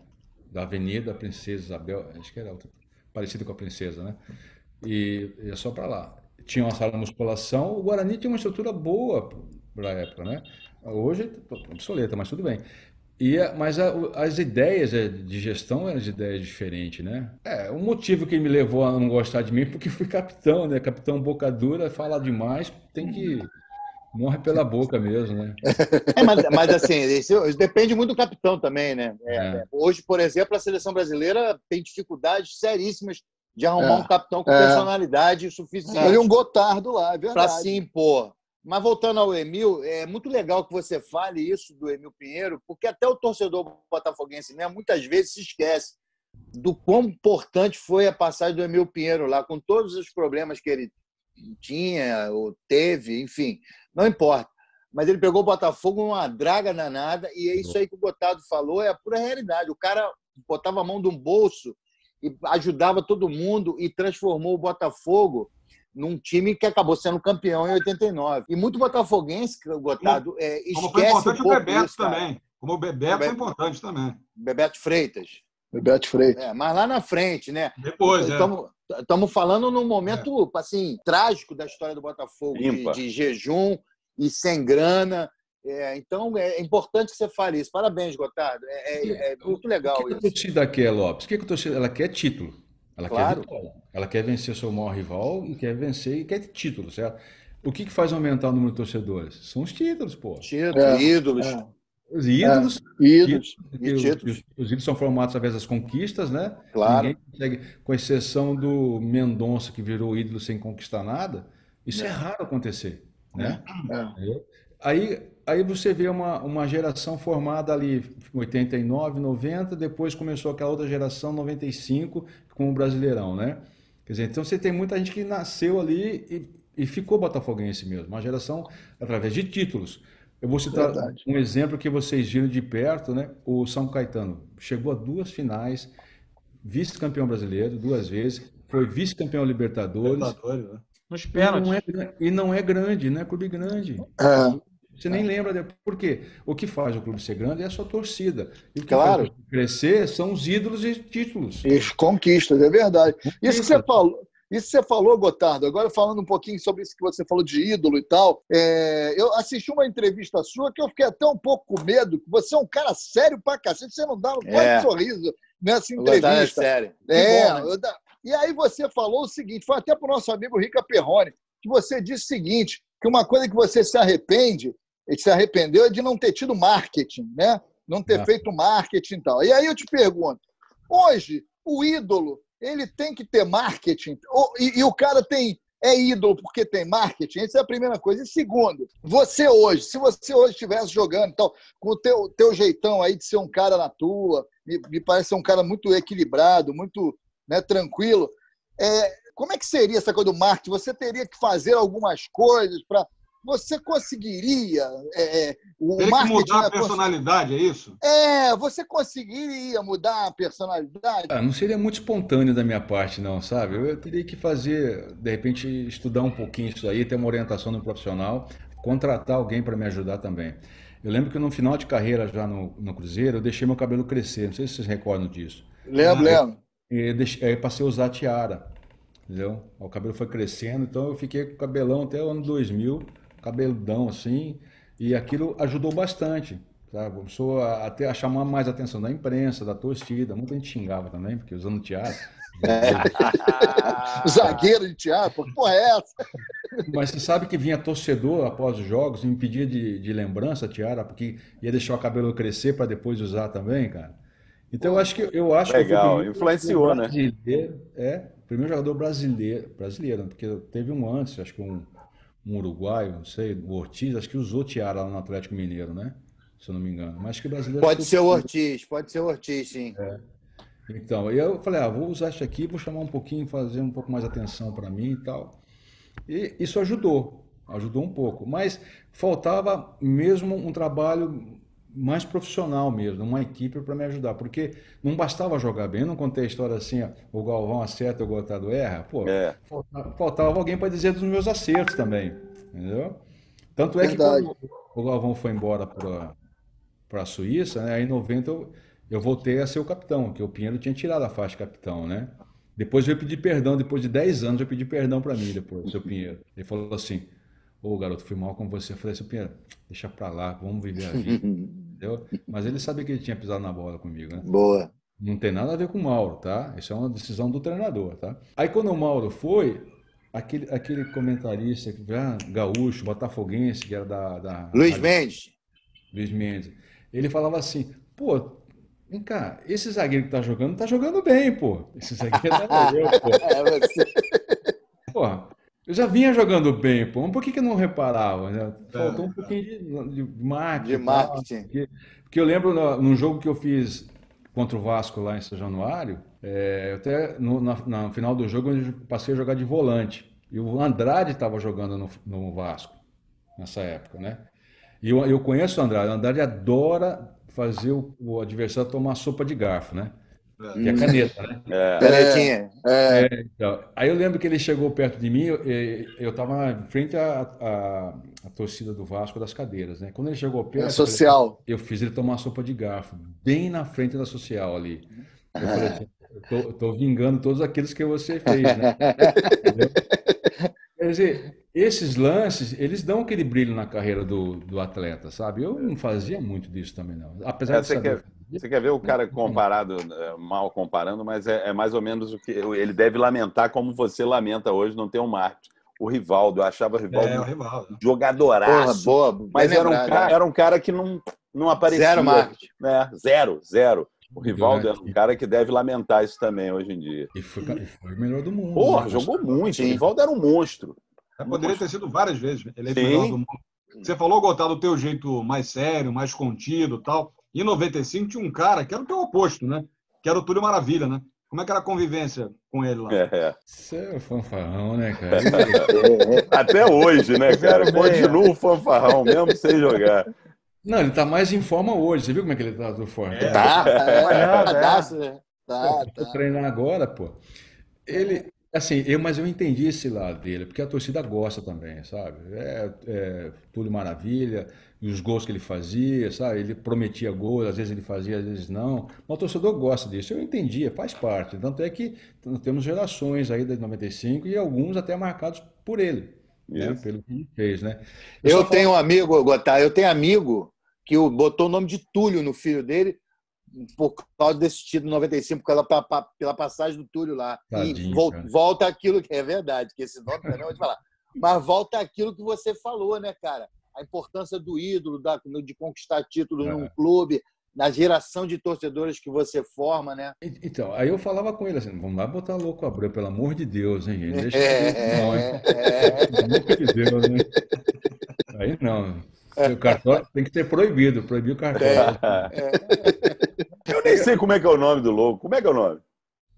Da Avenida Princesa Isabel, acho que era outra, parecida com a Princesa, né? E ia só para lá. Tinha uma sala de musculação, o Guarani tinha uma estrutura boa para a época, né? Hoje tá obsoleta, mas tudo bem. E, mas a- as ideias eh, de gestão eram de ideias diferentes, né? É, o motivo que me levou a não gostar de mim é porque fui capitão, né? Capitão boca dura, fala demais, tem que... Morre pela boca mesmo, né? É, mas, mas, assim, isso, depende muito do capitão também, né? É, É. Hoje, por exemplo, a seleção brasileira tem dificuldades seríssimas de arrumar É. um capitão com É. personalidade Olha suficiente um Gotardo lá, é para verdade. se impor. Mas voltando ao Emil, é muito legal que você fale isso do Emil Pinheiro, porque até o torcedor botafoguense mesmo muitas vezes se esquece do quão importante foi a passagem do Emil Pinheiro lá, com todos os problemas que ele tinha ou teve, enfim, não importa. Mas ele pegou o Botafogo numa draga danada, e é isso aí que o Gotardo falou, é a pura realidade. O cara botava a mão no bolso e ajudava todo mundo e transformou o Botafogo num time que acabou sendo campeão em 89. E muito botafoguense, Gotardo, é, Como foi esquece um importante o pouco Bebeto isso, também. Como o Bebeto foi Bebeto. importante também. Bebeto Freitas. Bebeto Freitas. É, mas lá na frente, né? Depois, é. Estamos falando num momento assim trágico da história do Botafogo, de, de jejum e sem grana. É, então é importante que você fale isso. Parabéns, Gotardo. É, é- é muito legal O que a isso. torcida quer, Lopes? O que a torcida ela quer título? Ela Claro. quer vitória. Ela quer vencer seu maior rival e quer vencer e quer título, certo? O que, que faz aumentar o número de torcedores? São os títulos, pô. Título, É, ídolos. é. Os ídolos, Ídolos. porque E os, os- os ídolos são formados através das conquistas, né? Claro. Ninguém consegue, com exceção do Mendonça, que virou ídolo sem conquistar nada. Isso é, raro acontecer, né? É. Entendeu? Aí, aí você vê uma, uma geração formada ali em 89, 90, depois começou aquela outra geração, 95, com o Brasileirão, né? Quer dizer, então você tem muita gente que nasceu ali e, e ficou botafoguense mesmo, uma geração através de títulos. Eu vou citar Verdade. um exemplo que vocês viram de perto, né? O São Caetano chegou a duas finais, vice-campeão brasileiro duas vezes, foi vice-campeão Libertadores. Libertadores, né? Nos E pênaltis. não, é, e não é grande, não é clube grande. É. Você nem lembra de... Por quê? O que faz o clube ser grande é a sua torcida. E o que Claro. faz crescer são os ídolos e títulos. E conquistas, é verdade. Isso que você falou. Isso você falou, Gotardo, agora falando um pouquinho sobre isso que você falou de ídolo e tal, é, eu assisti uma entrevista sua que eu fiquei até um pouco com medo, que você é um cara sério pra cacete, você não dá um É. sorriso nessa é entrevista. sério. Que É, bom, né? da- e aí você falou o seguinte, foi até para o nosso amigo Rica Perrone, que você disse o seguinte, que uma coisa que você se arrepende, ele se arrependeu é de não ter tido marketing, né? Não ter Ah. feito marketing e tal. E aí eu te pergunto, hoje, o ídolo, ele tem que ter marketing? E, e o cara tem é ídolo porque tem marketing? Essa é a primeira coisa. E segundo, você hoje, se você hoje estivesse jogando então, com o teu, teu jeitão aí de ser um cara na tua, me, me parece ser um cara muito equilibrado, muito né, tranquilo, é, como é que seria essa coisa do marketing? Você teria que fazer algumas coisas para você conseguiria é, é o Teria marketing que mudar a personalidade, é isso? É, você conseguiria mudar a personalidade? Ah, não seria muito espontâneo da minha parte, não, sabe? Eu teria que fazer, de repente, estudar um pouquinho isso aí, ter uma orientação no profissional, contratar alguém para me ajudar também. Eu lembro que no final de carreira, já no, no Cruzeiro, eu deixei meu cabelo crescer. Não sei se vocês recordam disso. Lembro, ah, lembro. E deixei, aí passei a usar tiara, entendeu? O cabelo foi crescendo, então eu fiquei com cabelão até o ano 2000 cabeludão assim, e aquilo ajudou bastante. Sabe? Começou a, até a chamar mais a atenção da imprensa, da torcida. Muita gente xingava também, porque usando teatro. É. Zagueiro de teatro, porra é essa? Mas você sabe que vinha torcedor após os jogos e me pedia de, de lembrança a tiara, porque ia deixar o cabelo crescer para depois usar também, cara. Então eu acho que eu acho Legal, que influenciou, né? É, primeiro jogador brasileiro, brasileiro, porque teve um antes, acho que um um uruguaio, não sei, o Ortiz, acho que usou tiara lá no Atlético Mineiro, né? Se eu não me engano. Mas que o brasileiro. Pode ser o Ortiz, pode ser o Ortiz, sim. É. Então, eu falei, ah, vou usar isso aqui, vou chamar um pouquinho, fazer um pouco mais atenção para mim e tal. E isso ajudou, ajudou um pouco. Mas faltava mesmo um trabalho mais profissional mesmo, uma equipe para me ajudar, porque não bastava jogar bem, eu não contei a história assim, ó, o Galvão acerta, o Gotado erra, pô, é. faltava, faltava, alguém para dizer dos meus acertos também, entendeu? Tanto é Verdade. que quando o Galvão foi embora para a Suíça, né, aí em 90 eu, eu voltei a ser o capitão, que o Pinheiro tinha tirado a faixa de capitão, né? Depois eu pedi perdão, depois de 10 anos eu pedi perdão para mim, depois, o seu Pinheiro. Ele falou assim, Ô, garoto, fui mal com você. Eu falei assim, Pinheiro, deixa pra lá, vamos viver a vida. Entendeu? Mas ele sabia que ele tinha pisado na bola comigo, né? Boa. Não tem nada a ver com o Mauro, tá? Isso é uma decisão do treinador, tá? Aí quando o Mauro foi, aquele, aquele comentarista, ah, gaúcho, botafoguense, que era da... da Luiz Mendes. Luiz Mendes. Ele falava assim, pô, vem cá, esse zagueiro que tá jogando, tá jogando bem, pô. Esse zagueiro é eu, pô. É você. Porra, eu já vinha jogando bem, pô. Mas por que, que eu não reparava? Né? Faltou é, um pouquinho de, de marketing. De marketing. Porque, porque, eu lembro no, num jogo que eu fiz contra o Vasco lá em São Januário, é, até no, na, no final do jogo eu passei a jogar de volante. E o Andrade estava jogando no, no, Vasco nessa época, né? E eu, eu conheço o Andrade. O Andrade adora fazer o, o adversário tomar sopa de garfo, né? Que é caneta, né? É. Canetinha. É. É, então, aí eu lembro que ele chegou perto de mim, eu estava em frente à, à, à, torcida do Vasco das cadeiras, né? Quando ele chegou perto. É social. Eu, eu fiz ele tomar sopa de garfo, bem na frente da social ali. Eu falei assim, eu tô, tô vingando todos aqueles que você fez, né? Quer dizer, esses lances, eles dão aquele brilho na carreira do, do atleta, sabe? Eu não fazia muito disso também, não. Apesar é, de saber... Quer você quer ver o cara comparado, é, mal comparando, mas é, é, mais ou menos o que ele deve lamentar como você lamenta hoje não ter um marketing. O Rivaldo, eu achava o Rivaldo, é, o Rivaldo. jogadoraço, Porra, boa, mas era um, cara, era um cara que não, não aparecia. Zero marketing. Né? Zero, zero. O Rivaldo é um cara que deve lamentar isso também hoje em dia. E foi, foi o melhor do mundo. Porra, né? jogou muito. Sim. O Rivaldo era um monstro. Um poderia monstro. ter sido várias vezes. Ele é o melhor do mundo. Você falou, Gotado, do teu jeito mais sério, mais contido tal. Em 95 tinha um cara que era o teu oposto, né? Que era o Túlio Maravilha, né? Como é que era a convivência com ele lá? É. Você é fanfarrão, né, cara? Até hoje, né, cara? Continua o fanfarrão, mesmo sem jogar. Não, ele tá mais em forma hoje. Você viu como é que ele tá do forma? É. Tá, é, é, tá, tá, tá. treinar agora, pô. Ele, assim, eu, mas eu entendi esse lado dele, porque a torcida gosta também, sabe? É, é Túlio Maravilha, e os gols que ele fazia, sabe? Ele prometia gols, às vezes ele fazia, às vezes não. Mas o torcedor gosta disso. Eu entendia, faz parte. Tanto é que nós temos gerações aí de 95 e alguns até marcados por ele, né? pelo que ele fez, né? Eu, eu tenho falo... um amigo, Gotá, eu tenho amigo que botou o nome de Túlio no filho dele por causa desse título 95, pela, pela passagem do Túlio lá. Tadinho, e volta, volta aquilo que é verdade, que esse nome é vou te falar. Mas volta aquilo que você falou, né, cara? a importância do ídolo, da, de conquistar título é. num clube. na geração de torcedores que você forma, né? Então, aí eu falava com ele assim, vamos lá botar louco Abreu, pelo amor de Deus, hein, gente? Deixa É, não, hein? é, Pelo amor de Deus, hein? Aí não. O cartório tem que ser proibido, proibir o cartório. Eu nem sei como é que é o nome do louco. Como é que é o nome?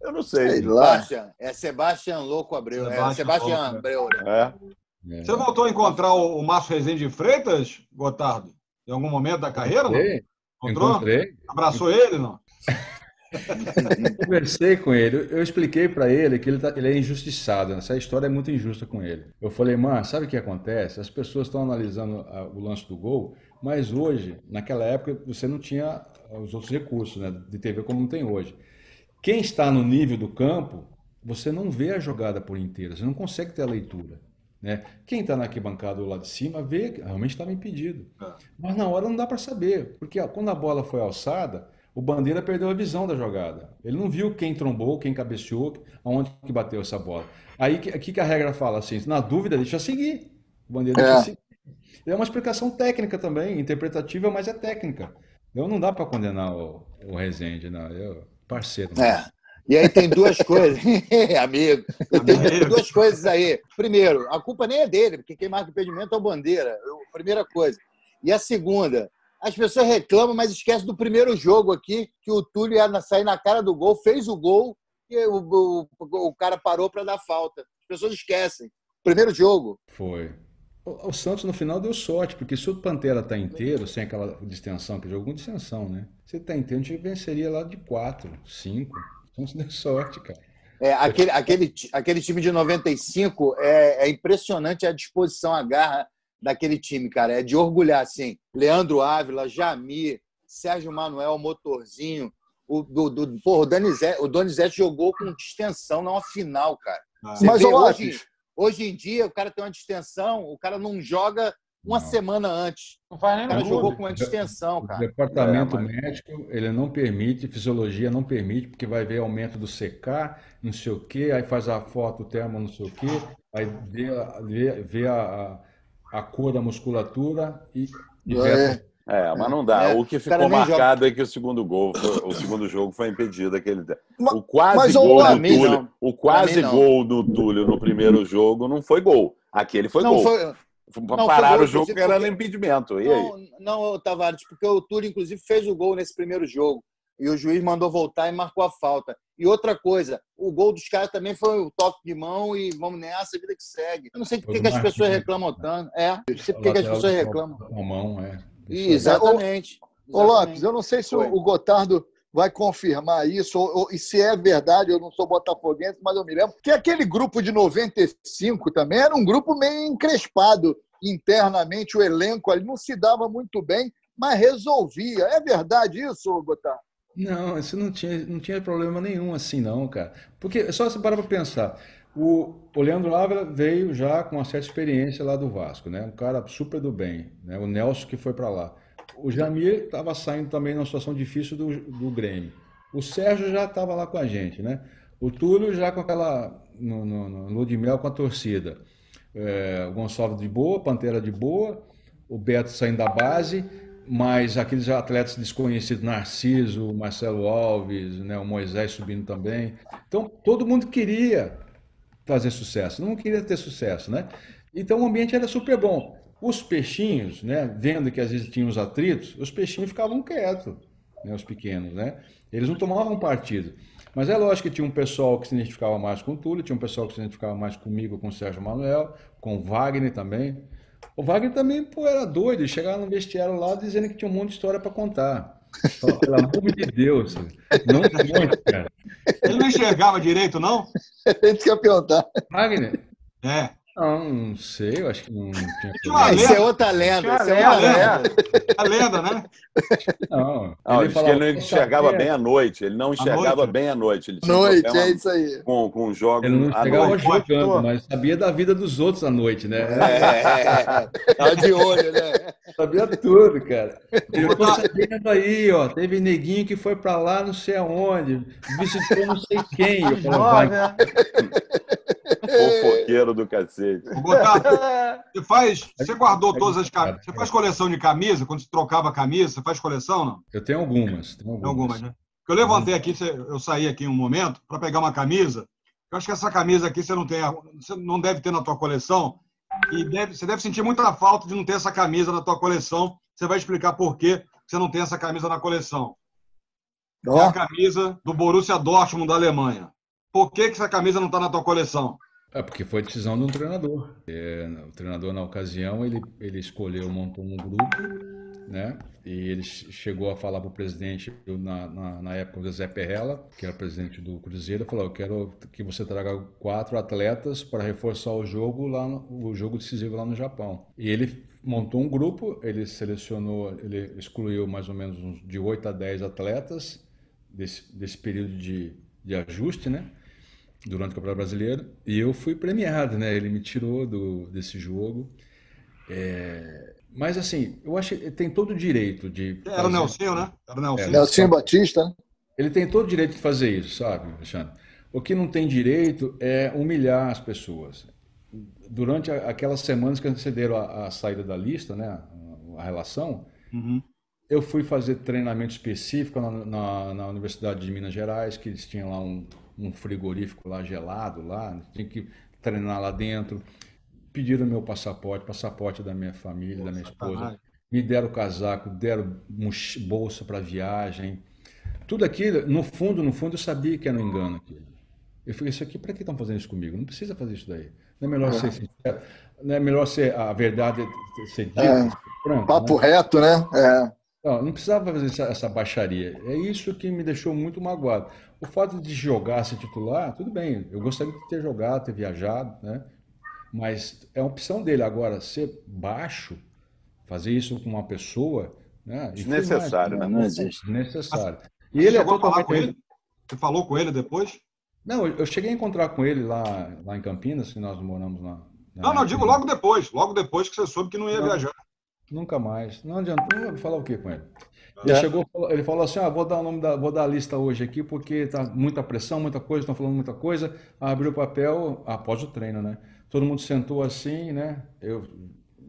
Eu não sei. Sei. Sebastian, é Sebastian Louco Abreu. É Sebastian Sebastian Louco, né? Abreu. né? É. É. Você voltou a encontrar o, o Márcio Rezende de Freitas, Gotardo? Em algum momento da carreira? Não? Encontrei, Encontrou? encontrei, Abraçou ele? Não? conversei com ele, eu expliquei para ele que ele, tá- ele é injustiçado, essa história é muito injusta com ele. Eu falei, mano, sabe o que acontece? As pessoas estão analisando ah, o lance do gol, mas hoje, naquela época, você não tinha ah, os outros recursos né, de TV como não tem hoje. Quem está no nível do campo, você não vê a jogada por inteira, você não consegue ter a leitura. Né? Quem está na arquibancada lado de cima vê que realmente estava impedido. Mas na hora não dá para saber, porque ó, quando a bola foi alçada, o Bandeira perdeu a visão da jogada. Ele não viu quem trombou, quem cabeceou, aonde que bateu essa bola. Aí que, que que a regra fala assim, na dúvida deixa seguir. O Bandeira É. deixa seguir. É uma explicação técnica também, interpretativa, mas é técnica. Então não dá para condenar o, o Rezende, não. Eu, parceiro. É. E aí tem duas coisas, amigo. Tem duas coisas aí. Primeiro, a culpa nem é dele, porque quem marca o impedimento é o Bandeira. Eu- Primeira coisa. E a segunda, as pessoas reclamam, mas esquecem do primeiro jogo aqui, que o Túlio ia na- sair na cara do gol, fez o gol e o, o, o cara parou para dar falta. As pessoas esquecem. Primeiro jogo. Foi. O, o Santos no final deu sorte, porque se o Pantera está inteiro, sem aquela distensão, que jogou com distensão, né? Se ele está inteiro, a gente venceria lá de 4, 5. O Santos deu sorte, cara. É, aquele, aquele, aquele time de 95 é, é impressionante a disposição, a garra daquele time, cara. É de orgulhar, assim. Leandro Ávila, Jamir, Sérgio Manuel, Motorzinho. O, do, do, porra, o, Donizete, o Donizete jogou com distensão numa final, cara. Ah, Mas, vê, hoje, hoje em dia, o cara tem uma distensão, o cara não joga uma Não. semana antes. Não faz nem O cara jogou clube. com uma distensão, O cara. departamento É, mas- médico, ele não permite, fisiologia não permite, porque vai ver aumento do CK, não sei o quê, aí faz a foto termo, não sei o quê, aí vê, vê, vê a, a, a cor da musculatura e, e É. É, mas não dá. É, o que ficou marcado é que o segundo gol, foi- o segundo jogo foi impedido aquele. O quase gol do Túlio, não. o quase gol do Túlio no primeiro jogo não foi gol. Aquele foi Não, gol. foi, não, pra foi parar gol, o jogo porque era porque- impedimento. E aí? Não, não, Tavares, porque o Túlio, inclusive, fez o gol nesse primeiro jogo. E o juiz mandou voltar e marcou a falta. E outra coisa, o gol dos caras também foi o toque de mão e vamos nessa, vida que segue. Eu não sei por que as pessoas reclamam tanto. É, não sei por que que as pessoas do- reclamam. Com a mão, é. Exatamente. Ô Lopes, eu não sei se o Gotardo vai confirmar isso, ou, ou- e se é verdade, eu não sou botafoguense, mas eu me lembro que aquele grupo de 95 também era um grupo meio encrespado internamente, o elenco ali não se dava muito bem, mas resolvia. É verdade isso, Gotardo? Não, isso não tinha, não tinha problema nenhum assim, não, cara. Porque só você para para pensar. O, o Leandro Ávila veio já com uma certa experiência lá do Vasco, né? Um cara super do bem, né? O Nelson que foi para lá. O Jamir estava saindo também numa situação difícil do, do Grêmio. O Sérgio já estava lá com a gente, né? O Túlio já com aquela no, no, no lua de mel com a torcida. É, o Gonçalo de boa, Pantera de boa, o Beto saindo da base, mas aqueles atletas desconhecidos, Narciso, Marcelo Alves, né, o Moisés subindo também. Então, todo mundo queria fazer sucesso, não queria ter sucesso, né? Então, o ambiente era super bom. Os peixinhos, né, vendo que às vezes tinham os atritos, os peixinhos ficavam quietos, né, os pequenos, né? Eles não tomavam partido. Mas é lógico que tinha um pessoal que se identificava mais com o Túlio, tinha um pessoal que se identificava mais comigo, com o Sérgio Manuel, com o Wagner também. O Wagner também, pô, era doido, ele chegava no vestiário lá dizendo que tinha um monte de história para contar. Pelo amor de Deus, não conte, cara. Ele não enxergava direito, não? A gente quer perguntar. Wagner? É. Não, não sei, eu acho que não tinha problema. Isso é outra lenda. Isso é outra Lenda. A lenda, né? Não, Não, ele ele, falava, ele não enxergava bem à noite. Ele não enxergava noite? bem à noite. Ele tinha Noite, é isso aí. com, com jogos Ele não noite. jogando, mas sabia da vida dos outros à noite, né? É, tava de olho, né? Sabia tudo, cara. Eu tô sabendo aí, ó. Teve neguinho que foi pra lá, não sei aonde, visitou não sei quem. Eu falei, vai, né? Fofoqueiro do cacete. Ô, Gotardo, você faz. Você guardou todas as camisas. Você faz coleção de camisa? Quando você trocava a camisa, você faz coleção, não? Eu tenho algumas. Tenho Tem algumas, né? Porque eu levantei aqui, eu saí aqui um momento para pegar uma camisa. Eu acho que essa camisa aqui você não tem, você não deve ter na tua coleção e deve, você deve sentir muita falta de não ter essa camisa na tua coleção. Você vai explicar por que você não tem essa camisa na coleção. É Ó, a camisa do Borussia Dortmund da Alemanha. Por que, que essa camisa não está na tua coleção? É porque foi decisão de um treinador. É, o treinador, na ocasião, ele, ele escolheu, montou um grupo, né? E ele chegou a falar para o presidente, na, na, na época, o Zé Perrella, que era presidente do Cruzeiro, falou: Eu quero que você traga quatro atletas para reforçar o jogo lá, no, o jogo decisivo lá no Japão. E ele montou um grupo, ele selecionou, ele excluiu mais ou menos uns de 8 a 10 atletas desse, desse período de, de ajuste, né? Durante o Campeonato Brasileiro e eu fui premiado, né? Ele me tirou do, desse jogo. É, mas assim, eu acho que ele tem todo o direito de. Era o fazer- Nelsinho, né? Era o Nelsinho. Nelson Batista, né? Ele tem todo o direito de fazer isso, sabe, Alexandre? O que não tem direito é humilhar as pessoas. Durante a- aquelas semanas que antecederam a, a saída da lista, né? A, a relação, Uhum. eu fui fazer treinamento específico na, na, na Universidade de Minas Gerais, que eles tinham lá um, um frigorífico lá gelado, lá, tinha que treinar lá dentro. Pediram meu passaporte, passaporte da minha família, da minha esposa. Me deram casaco, deram bolsa para viagem. Tudo aquilo, no fundo, no fundo, eu sabia que era um engano aquilo. Eu falei, isso aqui, para que estão fazendo isso comigo? Não precisa fazer isso daí. Não é melhor ser sincero? Não é melhor ser a verdade ser dita? É. Pronto, Papo né? reto, né? É. Não, não precisava fazer essa, essa baixaria. É isso que me deixou muito magoado. O fato de jogar, ser titular, tudo bem. Eu gostaria de ter jogado, ter viajado, né? Mas é uma opção dele. Agora, ser baixo, fazer isso com uma pessoa, né? Desnecessário, mais- né? Não existe. Desnecessário. E Você ele é a totalmente. com ele? Você falou com ele depois? Não, eu eu cheguei a encontrar com ele lá, lá em Campinas, que nós moramos lá. na- Não, não, digo logo depois. Logo depois que você soube que não ia Não. viajar. Nunca mais. Não adianta. Vou falar o que com ele. Ele É. chegou, ele falou assim: ah, vou dar o nome da, vou dar a lista hoje aqui porque tá muita pressão, muita coisa, estão falando muita coisa. Abriu o papel após o treino, né? Todo mundo sentou assim, né? Eu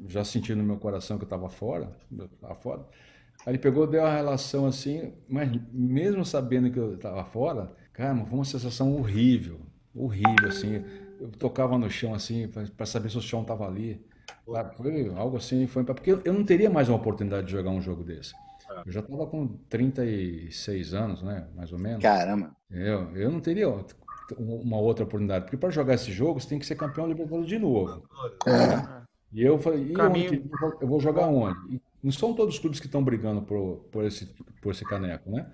já senti no meu coração que eu estava fora, eu estava fora. Aí ele pegou, deu a relação assim, mas mesmo sabendo que eu estava fora, cara, foi uma sensação horrível, horrível assim. Eu tocava no chão assim para saber se o chão estava ali. Foi algo assim, foi porque eu não teria mais uma oportunidade de jogar um jogo desse. Eu já estava com 36 anos, né, mais ou menos. Caramba. Eu, eu não teria outra- uma outra oportunidade, porque para jogar esse jogo você tem que ser campeão Libertadores de novo. E eu falei, e onde que eu vou jogar onde? E não são todos os clubes que estão brigando por, por, esse, por esse caneco, né?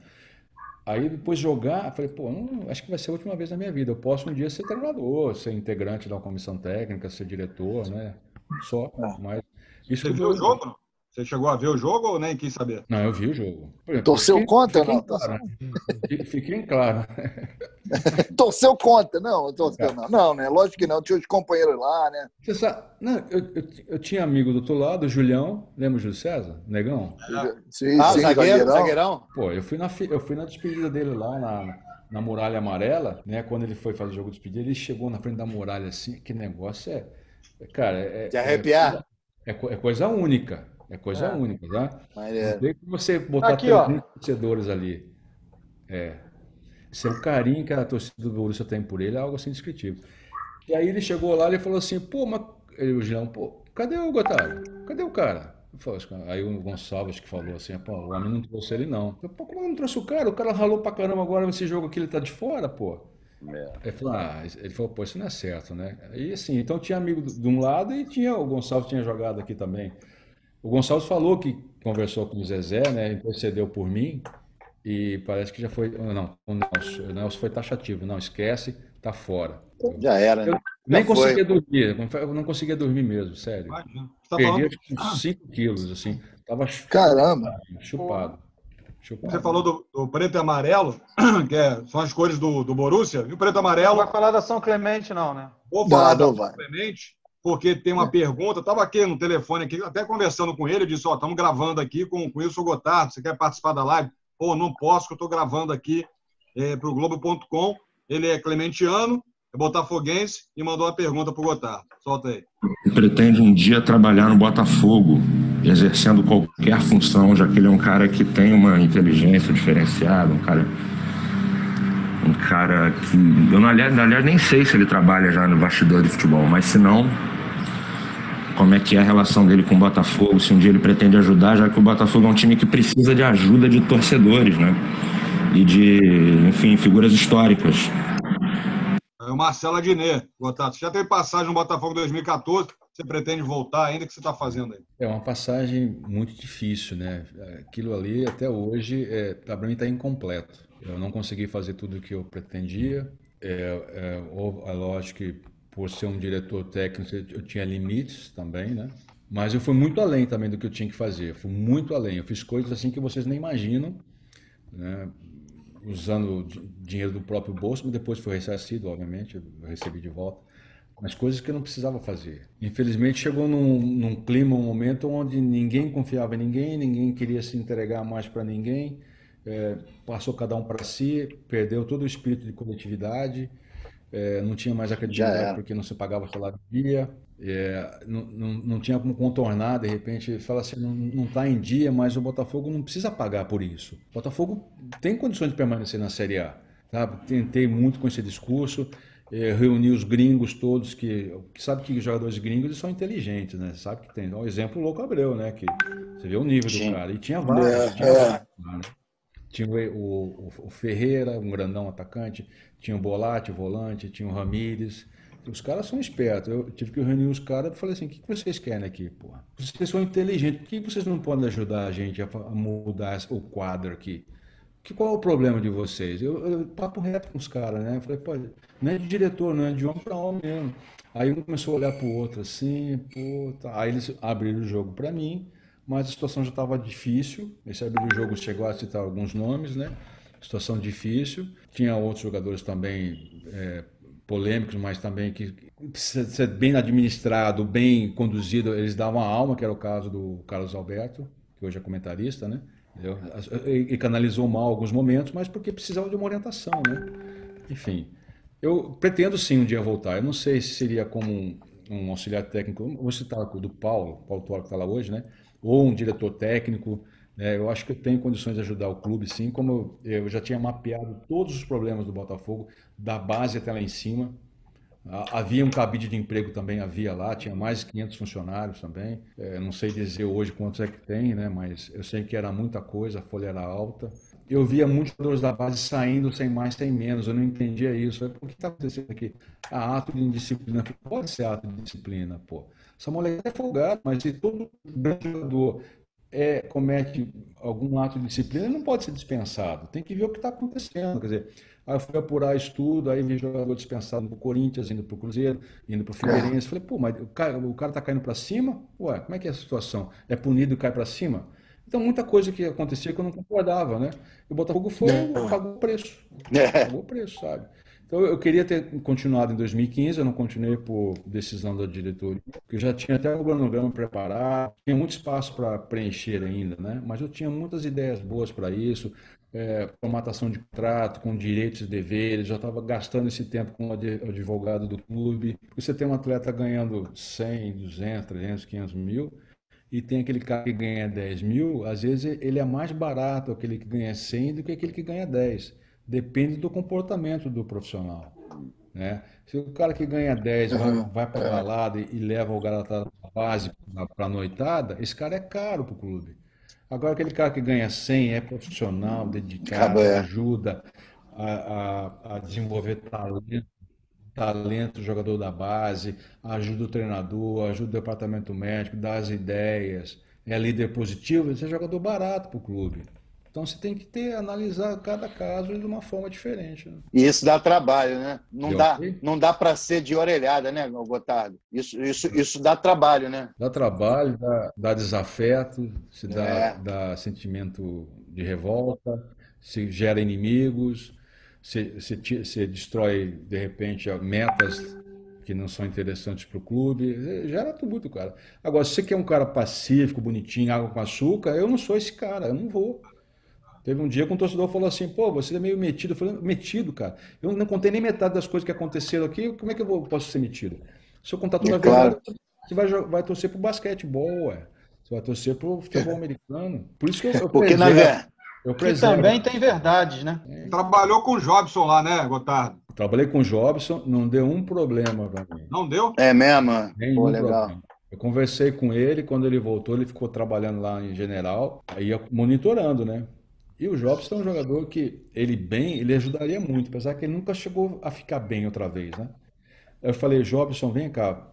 Aí depois jogar, falei, pô, não, acho que vai ser a última vez na minha vida. Eu posso um dia ser treinador, ser integrante da comissão técnica, ser diretor, né? Só, mas isso Você viu o jogo? Você chegou a ver o jogo ou nem quis saber? Não, eu vi o jogo. Exemplo, Torceu fiquei- contra, fiquei não? claro, né? Fiquei claro. Torceu contra. Não, torceu não. Não, né? Lógico que não. Tinha os companheiros lá, né? Você sabe, não, eu, eu, eu tinha amigo do outro lado, o Julião, lembra o Júlio César? Negão? Sim, Ah, sim, zagueiro, zagueirão. Pô, eu fui na, eu fui na despedida dele lá na, na Muralha Amarela, né? Quando ele foi fazer o jogo de despedida, ele chegou na frente da muralha assim, que negócio é. é, Cara, é, De arrepiar. é, co- é coisa única. É coisa É. única, tá? Maneiro. Não tem que você botar Aqui, ó. 300 torcedores ali. É. Esse é o carinho que a torcida do Borussia tem por ele, é algo assim indescritível. E aí ele chegou lá e falou assim, pô, mas... Ele, o Gilão, pô, cadê o Gotardo? Cadê o cara? Falei, Aí o Gonçalves que falou assim, pô, o homem não trouxe ele não. Eu, pô, como não trouxe o cara? O cara ralou pra caramba agora nesse jogo aqui, ele tá de fora, pô. É. Ele falou, ah, ele falou, pô, isso não é certo, né? Aí assim, então tinha amigo de um lado e tinha o Gonçalves tinha jogado aqui também. O Gonçalves falou que conversou com o Zezé, né? Intercedeu por mim e parece que já foi. Não, o Nelson, o Nelson foi taxativo. Não, esquece, tá fora. Já era, né? Eu nem Já foi. conseguia dormir, eu não conseguia dormir mesmo, sério. Imagina. Tá Perdi uns 5 quilos, assim. Tava chu- Caramba. chupado. Chupado. você falou do, do preto e amarelo, que é- são as cores do, do Borussia, e o preto e Não amarelo, vai falar da São Clemente, não, né? vou Não, falar não da vai. Clemente, porque tem uma pergunta, estava aqui no telefone, aqui, até conversando com ele, eu disse, ó, estamos gravando aqui com, com o Wilson Gotardo, você quer participar da live? Pô, não posso, que eu estou gravando aqui para o Globo.com, ele é clementiano, é botafoguense e mandou uma pergunta para o Gotardo. Solta aí. Pretende um dia trabalhar no Botafogo, exercendo qualquer função, já que ele é um cara que tem uma inteligência diferenciada, um cara. Um cara que. Eu, aliás, aliás, nem sei se ele trabalha já no bastidor de futebol, mas se não, como é que é a relação dele com o Botafogo, se um dia ele pretende ajudar, já que o Botafogo é um time que precisa de ajuda de torcedores, né? E de, enfim, figuras históricas. É o Marcelo Adnet, Gotato. Você já teve passagem no Botafogo 2014, você pretende voltar ainda? O que você está fazendo aí? É uma passagem muito difícil, né? Aquilo ali, até hoje, é, para mim está incompleto. Eu não consegui fazer tudo o que eu pretendia. É, é, é lógico que, por ser um diretor técnico, eu tinha limites também, né? Mas eu fui muito além também do que eu tinha que fazer. Eu fui muito além. Eu fiz coisas assim que vocês nem imaginam, né? usando dinheiro do próprio bolso, mas depois foi ressarcido, obviamente, eu recebi de volta. Mas coisas que eu não precisava fazer. Infelizmente chegou num, num clima, um momento onde ninguém confiava em ninguém, ninguém queria se entregar mais para ninguém, é, passou cada um para si, perdeu todo o espírito de coletividade, é, não tinha mais a credibilidade porque não se pagava salário dia, é, não, não, não, tinha como contornar, de repente, fala assim, não está em dia, mas o Botafogo não precisa pagar por isso. O Botafogo tem condições de permanecer na Série A. Sabe? Tentei muito com esse discurso, é, reuni os gringos todos, que, que sabe que jogadores gringos eles são inteligentes, né? Sabe que tem. Um exemplo, o Louco Abreu, né? Que você vê o nível Sim. do cara. E tinha vários. É, tinha, é. vários, né? Tinha o, o, o, Ferreira, um grandão atacante, tinha o Bolatti, volante, tinha o Ramires. Os caras são espertos. Eu tive que reunir os caras e falei assim: o que vocês querem aqui, porra? Vocês são inteligentes, por que vocês não podem ajudar a gente a mudar o quadro aqui? Que, qual é o problema de vocês? Eu, eu papo reto com os caras, né? Eu falei, pô, não é de diretor, não é de homem para homem mesmo. Aí um começou a olhar para o outro assim, pô, tá. aí eles abriram o jogo para mim, mas a situação já estava difícil. Esse abriu o jogo chegou a citar alguns nomes, né? Situação difícil. Tinha outros jogadores também é, polêmicos, mas também que precisa ser bem administrado, bem conduzido. Eles davam a alma, que era o caso do Carlos Alberto, que hoje é comentarista, né? E canalizou mal alguns momentos, mas porque precisava de uma orientação, né? Enfim, eu pretendo sim um dia voltar. Eu não sei se seria como um, um auxiliar técnico, vou citar o do Paulo, Paulo Toro que está lá hoje, né? Ou um diretor técnico. Né? Eu acho que eu tenho condições de ajudar o clube, sim. Como eu, já tinha mapeado todos os problemas do Botafogo, da base até lá em cima. Havia um cabide de emprego também, havia lá, tinha mais de 500 funcionários também. É, não sei dizer hoje quantos é que tem, né? mas eu sei que era muita coisa, a folha era alta. Eu via muitos jogadores da base saindo sem mais, sem menos, eu não entendia isso. Falei, o que está acontecendo aqui? Ah, ato de indisciplina. Pode ser ato de disciplina, pô. Essa mulher é folgada, mas se todo grande jogador é, comete algum ato de disciplina, ele não pode ser dispensado. Tem que ver o que está acontecendo. Quer dizer, Aí eu fui apurar estudo, aí vi jogador dispensado pro Corinthians, indo pro Cruzeiro, indo pro Figueirense. Falei, pô, mas o cara, o cara tá caindo para cima? Ué, como é que é a situação? É punido e cai para cima? Então, muita coisa que acontecia que eu não concordava, né? E o Botafogo foi, pagou o preço. É. Pagou o preço, sabe? Então, eu queria ter continuado em 2015, eu não continuei por decisão da diretoria, porque eu já tinha até o cronograma preparado, tinha muito espaço para preencher ainda, né? Mas eu tinha muitas ideias boas para isso, é, formatação de contrato, com direitos e deveres, já estava gastando esse tempo com o advogado do clube. Você tem um atleta ganhando 100, 200, 300, 500 mil, e tem aquele cara que ganha 10 mil, às vezes ele é mais barato aquele que ganha 100 do que aquele que ganha 10. Depende do comportamento do profissional. Né? Se o cara que ganha 10 vai, vai para é. balada e leva o garoto base para a noitada, esse cara é caro para o clube. Agora, aquele cara que ganha 100 é profissional, dedicado, é. ajuda a, a, a, desenvolver talento, talento, jogador da base, ajuda o treinador, ajuda o departamento médico, dá as ideias, é líder positivo, esse é jogador barato para o clube. Então você tem que ter, analisar cada caso de uma forma diferente. Né? E isso dá trabalho, né? Não dá, não dá para ser de orelhada, né, Gotardo? Isso, isso, isso dá trabalho, né? Dá trabalho, dá, dá desafeto, se dá, é. dá sentimento de revolta, se gera inimigos, se, se, se destrói, de repente, metas que não são interessantes para o clube, gera tudo, cara. Agora, se você quer um cara pacífico, bonitinho, água com açúcar, eu não sou esse cara, eu não vou. Teve um dia que um torcedor falou assim, pô, você é meio metido. Eu falei, metido, cara. Eu não contei nem metade das coisas que aconteceram aqui, como é que eu vou, posso ser metido? Se eu contar toda a É claro. verdade, você vai, vai torcer pro basquetebol, ué. Você vai torcer pro futebol americano. Por isso que eu, eu Porque, na preservo- eu Que também tem verdades, né? Trabalhou com o Jobson lá, né, Gotardo? Trabalhei com o Jobson, não deu um problema para mim. Não deu? É mesmo? Nenhum Pô, legal. problema. Eu conversei com ele, quando ele voltou, ele ficou trabalhando lá em General, aí ia monitorando, né? E o Jobson é um jogador que ele bem, ele ajudaria muito, apesar que ele nunca chegou a ficar bem outra vez, né? Eu falei, Jobson, vem cá.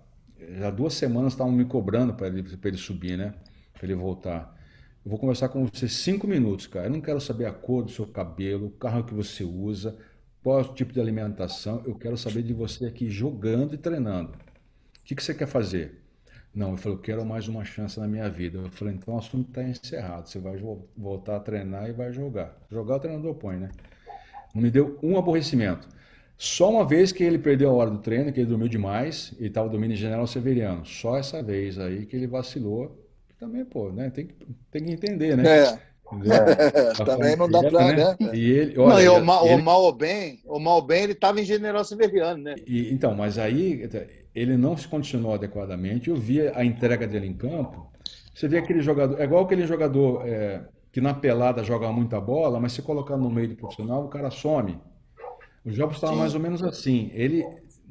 Já duas semanas estavam me cobrando para ele, ele subir, né? Para ele voltar. Eu vou conversar com você cinco minutos, cara. Eu não quero saber a cor do seu cabelo, o carro que você usa, qual é o tipo de alimentação. Eu quero saber de você aqui jogando e treinando. O que que você quer fazer? Não, eu falei, eu quero mais uma chance na minha vida. Eu falei, então o assunto está encerrado. Você vai vo- voltar a treinar e vai jogar. Jogar o treinador põe, né? Não me deu um aborrecimento. Só uma vez que ele perdeu a hora do treino, que ele dormiu demais, e estava dormindo em General Severiano. Só essa vez aí que ele vacilou. Que Também, pô, né? Tem que, tem que entender, né? É, Entendeu? A também não dá pra, família, né? E ele, Não, olha, e o, mal, ele- o mal ou bem, o mal ou bem, ele estava em General Severiano, né? E, então, mas aí ele não se condicionou adequadamente. Eu via a entrega dele em campo. Você vê aquele jogador, é igual aquele jogador é, que na pelada joga muita bola, mas se colocar no meio do profissional, o cara some. O Jobs estava mais ou menos assim. Ele,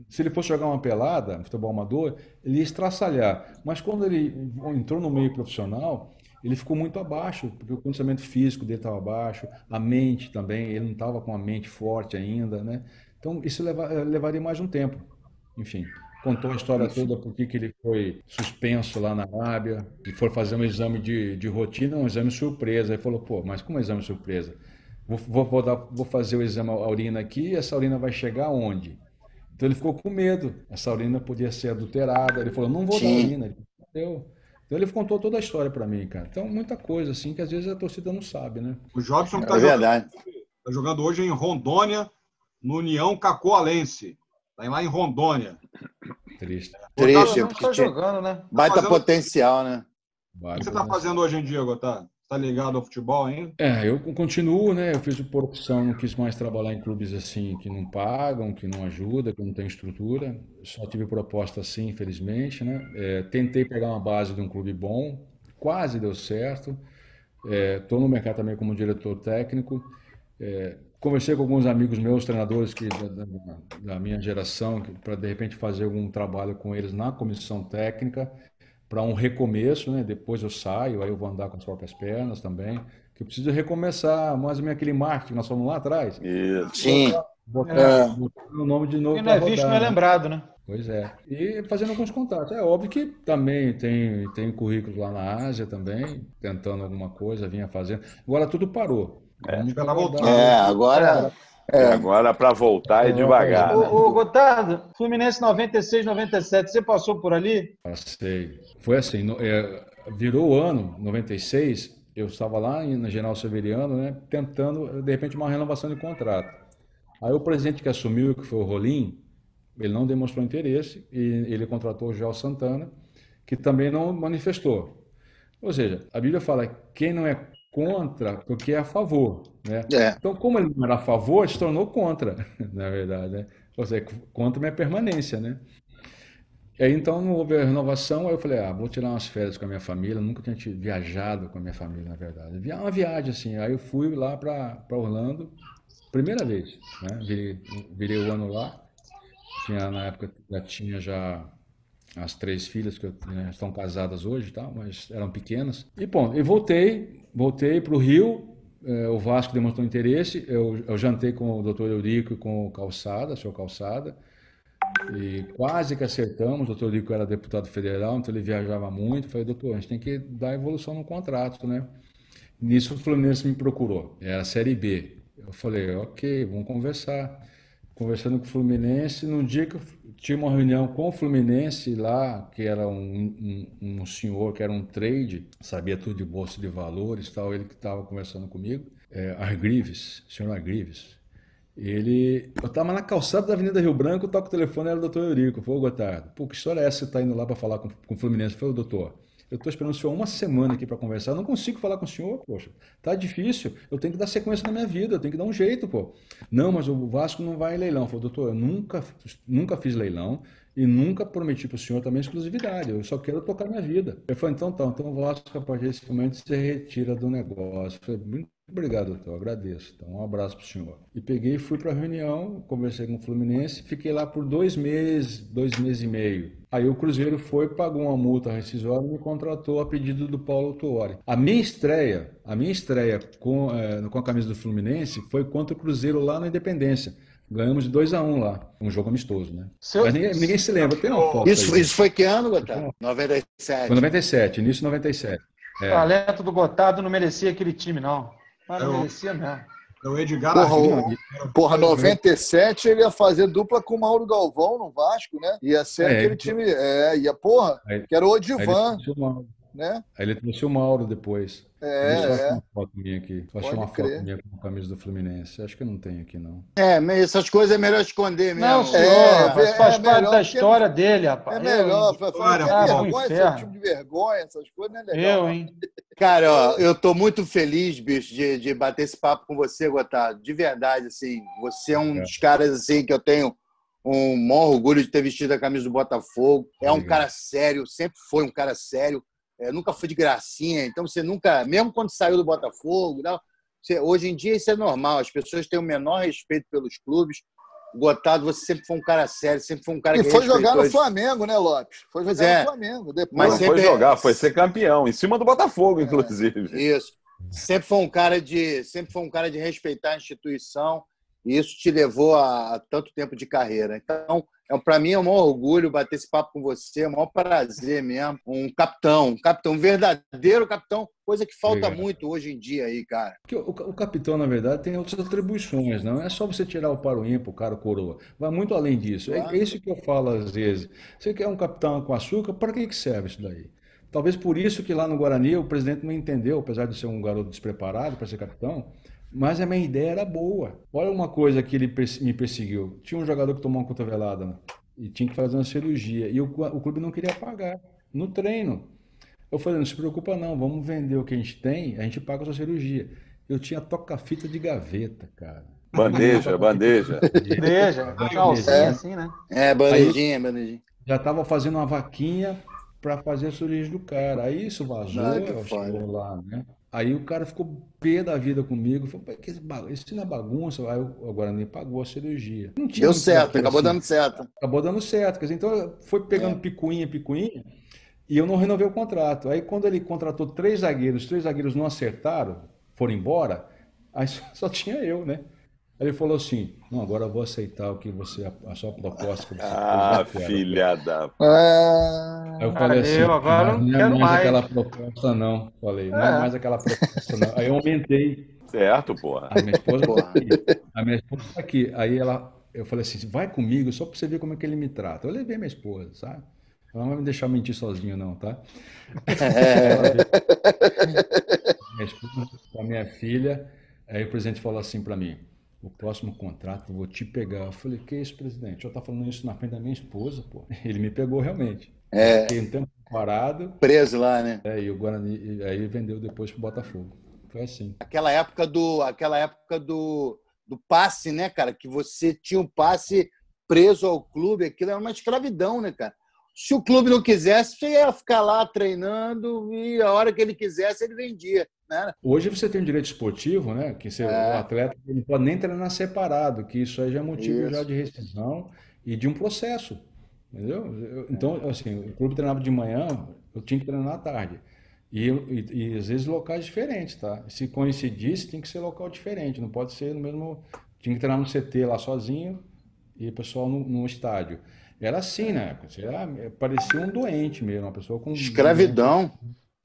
se ele fosse jogar uma pelada, futebol amador, ele ia estraçalhar. Mas quando ele entrou no meio profissional, ele ficou muito abaixo, porque o condicionamento físico dele estava baixo, a mente também, ele não estava com a mente forte ainda, né? Então isso leva- levaria mais um tempo. Enfim, contou a história toda por que que ele foi suspenso lá na Arábia, e foi fazer um exame de, de rotina, um exame surpresa. Ele falou, pô, mas como exame surpresa? Vou, vou, vou, dar- vou fazer o exame a urina aqui e essa urina vai chegar onde? Então ele ficou com medo. Essa urina podia ser adulterada. Ele falou, não vou dar Sim. urina. Ele deu. Então ele contou toda a história para mim, cara. Então muita coisa assim que às vezes a torcida não sabe, né? O Jobson É está jogando, verdade. tá jogando hoje em Rondônia, no União Cacoalense. Está lá em Rondônia. Triste. Triste, não porque tinha jogando, né? baita fazendo- potencial, né? O que você está fazendo hoje em dia, Gotardo? Está ligado ao futebol ainda? É, eu continuo, né? Eu fiz por opção, não quis mais trabalhar em clubes assim que não pagam, que não ajudam, que não tem estrutura. Só tive proposta assim, infelizmente, né? É, tentei pegar uma base de um clube bom, quase deu certo. Estou no mercado também como diretor técnico. É, conversei com alguns amigos meus, treinadores que da, da- da minha geração, para de repente fazer algum trabalho com eles na comissão técnica para um recomeço, né? Depois eu saio, aí eu vou andar com as próprias pernas também. Que eu preciso recomeçar mais ou menos aquele marketing que nós fomos lá atrás. Isso. Sim. Botar, É. botar o nome de novo Quem não é para visto rodar, não é né? lembrado, né? Pois é. E fazendo alguns contatos. É óbvio que também tem, tem currículo lá na Ásia também, tentando alguma coisa, vinha fazendo. Agora tudo parou. Voltar. É, agora. E agora para voltar é devagar. né? Ô, ô, Gotardo, Fluminense 96, 97, você passou por ali? Passei. Foi assim, no- é, virou o ano, 96, eu estava lá na General Severiano, né, tentando, de repente, uma renovação de contrato. Aí o presidente que assumiu, que foi o Rolim, ele não demonstrou interesse e ele contratou o Joel Santana, que também não manifestou. Ou seja, a Bíblia fala quem não é contra, porque é a favor, né? É. Então, como ele não era a favor, se tornou contra, na verdade, né? Ou seja, contra minha permanência, né? E aí, então, não houve a renovação, aí eu falei, ah, vou tirar umas férias com a minha família, nunca tinha viajado com a minha família, na verdade. Uma viagem, assim, aí eu fui lá para Orlando, primeira vez, né? Virei, virei o ano lá, tinha, na época, já tinha já as três filhas que eu, né, estão casadas hoje tal, mas eram pequenas. E, bom, eu voltei, voltei para o Rio, eh, o Vasco demonstrou interesse, eu, eu jantei com o doutor Eurico e com o Calçada, o senhor Calçada, e quase que acertamos. O doutor Eurico era deputado federal, então ele viajava muito. Falei, doutor, a gente tem que dar evolução no contrato, né? Nisso o Fluminense me procurou, era a Série B. Eu falei, ok, vamos conversar. Conversando com o Fluminense, no dia que eu tinha uma reunião com o Fluminense lá, que era um, um, um senhor que era um trade, sabia tudo de bolsa de valores tal, ele que estava conversando comigo, é, Argrives, senhor Argrives. Ele, eu estava na calçada da Avenida Rio Branco, toco o telefone, era o doutor Eurico. Ô Gotardo, pô, que história é essa que você está indo lá para falar com, com o Fluminense? Eu falei, doutor, Eu estou esperando o senhor uma semana aqui para conversar. Eu não consigo falar com o senhor, poxa. Tá difícil. Eu tenho que dar sequência na minha vida. Eu tenho que dar um jeito, pô. Não, mas o Vasco não vai em leilão. Falei, doutor, eu nunca, nunca fiz leilão e nunca prometi para o senhor também exclusividade. Eu só quero tocar minha vida. Ele falou, então tá. Então o Vasco, a partir desse momento, se retira do negócio. Eu falei, muito obrigado, doutor. Agradeço. Então um abraço para o senhor. E peguei e fui para a reunião, conversei com o Fluminense. Fiquei lá por dois meses, dois meses e meio. Aí o Cruzeiro foi, pagou uma multa rescisória e me contratou a pedido do Paulo Tuori. A minha estreia, a minha estreia com, é, com a camisa do Fluminense foi contra o Cruzeiro lá na Independência. Ganhamos de 2 a 1 um lá, um jogo amistoso, né? Seu- Mas ninguém, ninguém se lembra, tem uma foto Isso, aí. isso foi que ano, Gotardo? 97. Foi 97, início de 97. O É. talento do Gotardo não merecia aquele time, não. Mas não Eu- merecia mesmo. É o Edgar Porra, o- Porra, 97 ele ia fazer dupla com o Mauro Galvão no Vasco, né? Ia ser É, aquele ele- time. É, ia, porra, Aí- que era o Aí ele, Né? aí ele trouxe o Mauro depois. É, Deixa eu achar é. uma foto minha aqui. Deixa eu achar uma crer. foto minha com a camisa do Fluminense. Acho que não tenho aqui, não. É, mas essas coisas é melhor esconder mesmo. Não, senhor, É, mas é faz parte melhor da história dele, rapaz. É melhor. Eu, Foi, foi, Olha, que ah, vergonha, esse tipo de vergonha, essas coisas não é legal. eu, hein? Cara, ó, eu tô muito feliz, bicho, de, de bater esse papo com você, Gotardo. De verdade, assim, você é um É. dos caras, assim, que eu tenho um maior orgulho de ter vestido a camisa do Botafogo. É um Obrigado. cara sério, sempre foi um cara sério. É, nunca foi de gracinha, então você nunca, mesmo quando saiu do Botafogo, não, você- hoje em dia isso é normal, as pessoas têm o menor respeito pelos clubes. Gotardo, você sempre foi um cara sério, sempre foi um cara E que foi jogar no Flamengo, né, Lopes? Foi jogar é. no Flamengo. Depois, Mas não sempre- foi jogar, foi ser campeão, em cima do Botafogo, inclusive. Isso. Sempre foi um cara de, sempre foi um cara de respeitar a instituição e isso te levou a, tanto tempo de carreira. Então, é, para mim é um maior orgulho bater esse papo com você, é um maior prazer mesmo. Um capitão, um capitão, um verdadeiro capitão, coisa que falta Obrigado. muito hoje em dia aí, cara. Porque o, o capitão, na verdade, tem outras atribuições, não é só você tirar o para o ímpar, o cara o coroa. Vai muito além disso. É, Claro. é isso que eu falo às vezes. Você quer um capitão com açúcar, para que, que serve isso daí? Talvez por isso que lá no Guarani o presidente não entendeu, apesar de ser um garoto despreparado para ser capitão, mas a minha ideia era boa. Olha uma coisa que ele me perseguiu. Tinha um jogador que tomou uma cotovelada e tinha que fazer uma cirurgia e o, o clube não queria pagar no treino. Eu falei, não se preocupa não, vamos vender o que a gente tem, a gente paga a sua cirurgia. Eu tinha toca-fita de gaveta, cara. Bandeja, bandeja. Veja, calcinha assim, né? É, bandejinha, bandejinha. Já estava fazendo uma vaquinha para fazer a cirurgia do cara. Aí isso vazou, chegou foda. lá, né? Aí o cara ficou pé da vida comigo. Falou, "Pô, que isso não é bagunça. Aí o Guarani pagou a cirurgia. Não tinha Deu certo, daquilo acabou assim. dando certo. Acabou dando certo. Dizer, então foi pegando É. picuinha, picuinha, e eu não renovei o contrato. Aí quando ele contratou três zagueiros, os três zagueiros não acertaram, foram embora, aí só, só tinha eu, né? Aí ele falou assim: não, agora eu vou aceitar o que você, a sua proposta que você Ah, fez, cara." filha da. Ah, Aí eu falei assim, Valeu, agora eu não é mais mais. aquela proposta não. Falei, não é É. mais aquela proposta não. Aí eu aumentei. Certo, porra. A minha esposa tá Porra. A minha esposa tá aqui. Aí ela, eu falei assim, vai comigo só pra você ver como é que ele me trata. Eu levei minha esposa, sabe? Ela não vai me deixar mentir sozinho não, tá? Veio- minha esposa com a minha filha. Aí o presidente falou assim pra mim, o próximo contrato eu vou te pegar. Eu falei, que isso, presidente? Eu tá falando isso na frente da minha esposa, pô. Ele me pegou realmente. É, Fiquei um tempo parado. preso lá, né? É, e o Guarani, aí vendeu depois pro Botafogo. Foi assim. Aquela época do, aquela época do, do passe, né, cara? Que você tinha um passe preso ao clube, aquilo era uma escravidão, né, cara? Se o clube não quisesse, você ia ficar lá treinando e a hora que ele quisesse, ele vendia, né? Hoje você tem um direito esportivo, né? Que você, É. o atleta não pode nem treinar separado, que isso aí já é motivo Isso. já de rescisão e de um processo. Entendeu? Eu- Então, assim, o clube treinava de manhã, eu tinha que treinar à tarde. E, e, e às vezes locais diferentes, tá? Se coincidisse, tem que ser local diferente, não pode ser no mesmo. Tinha que treinar no CT lá sozinho e o pessoal no, no estádio. Era assim, né? Você era, parecia um doente mesmo, uma pessoa com. Escravidão.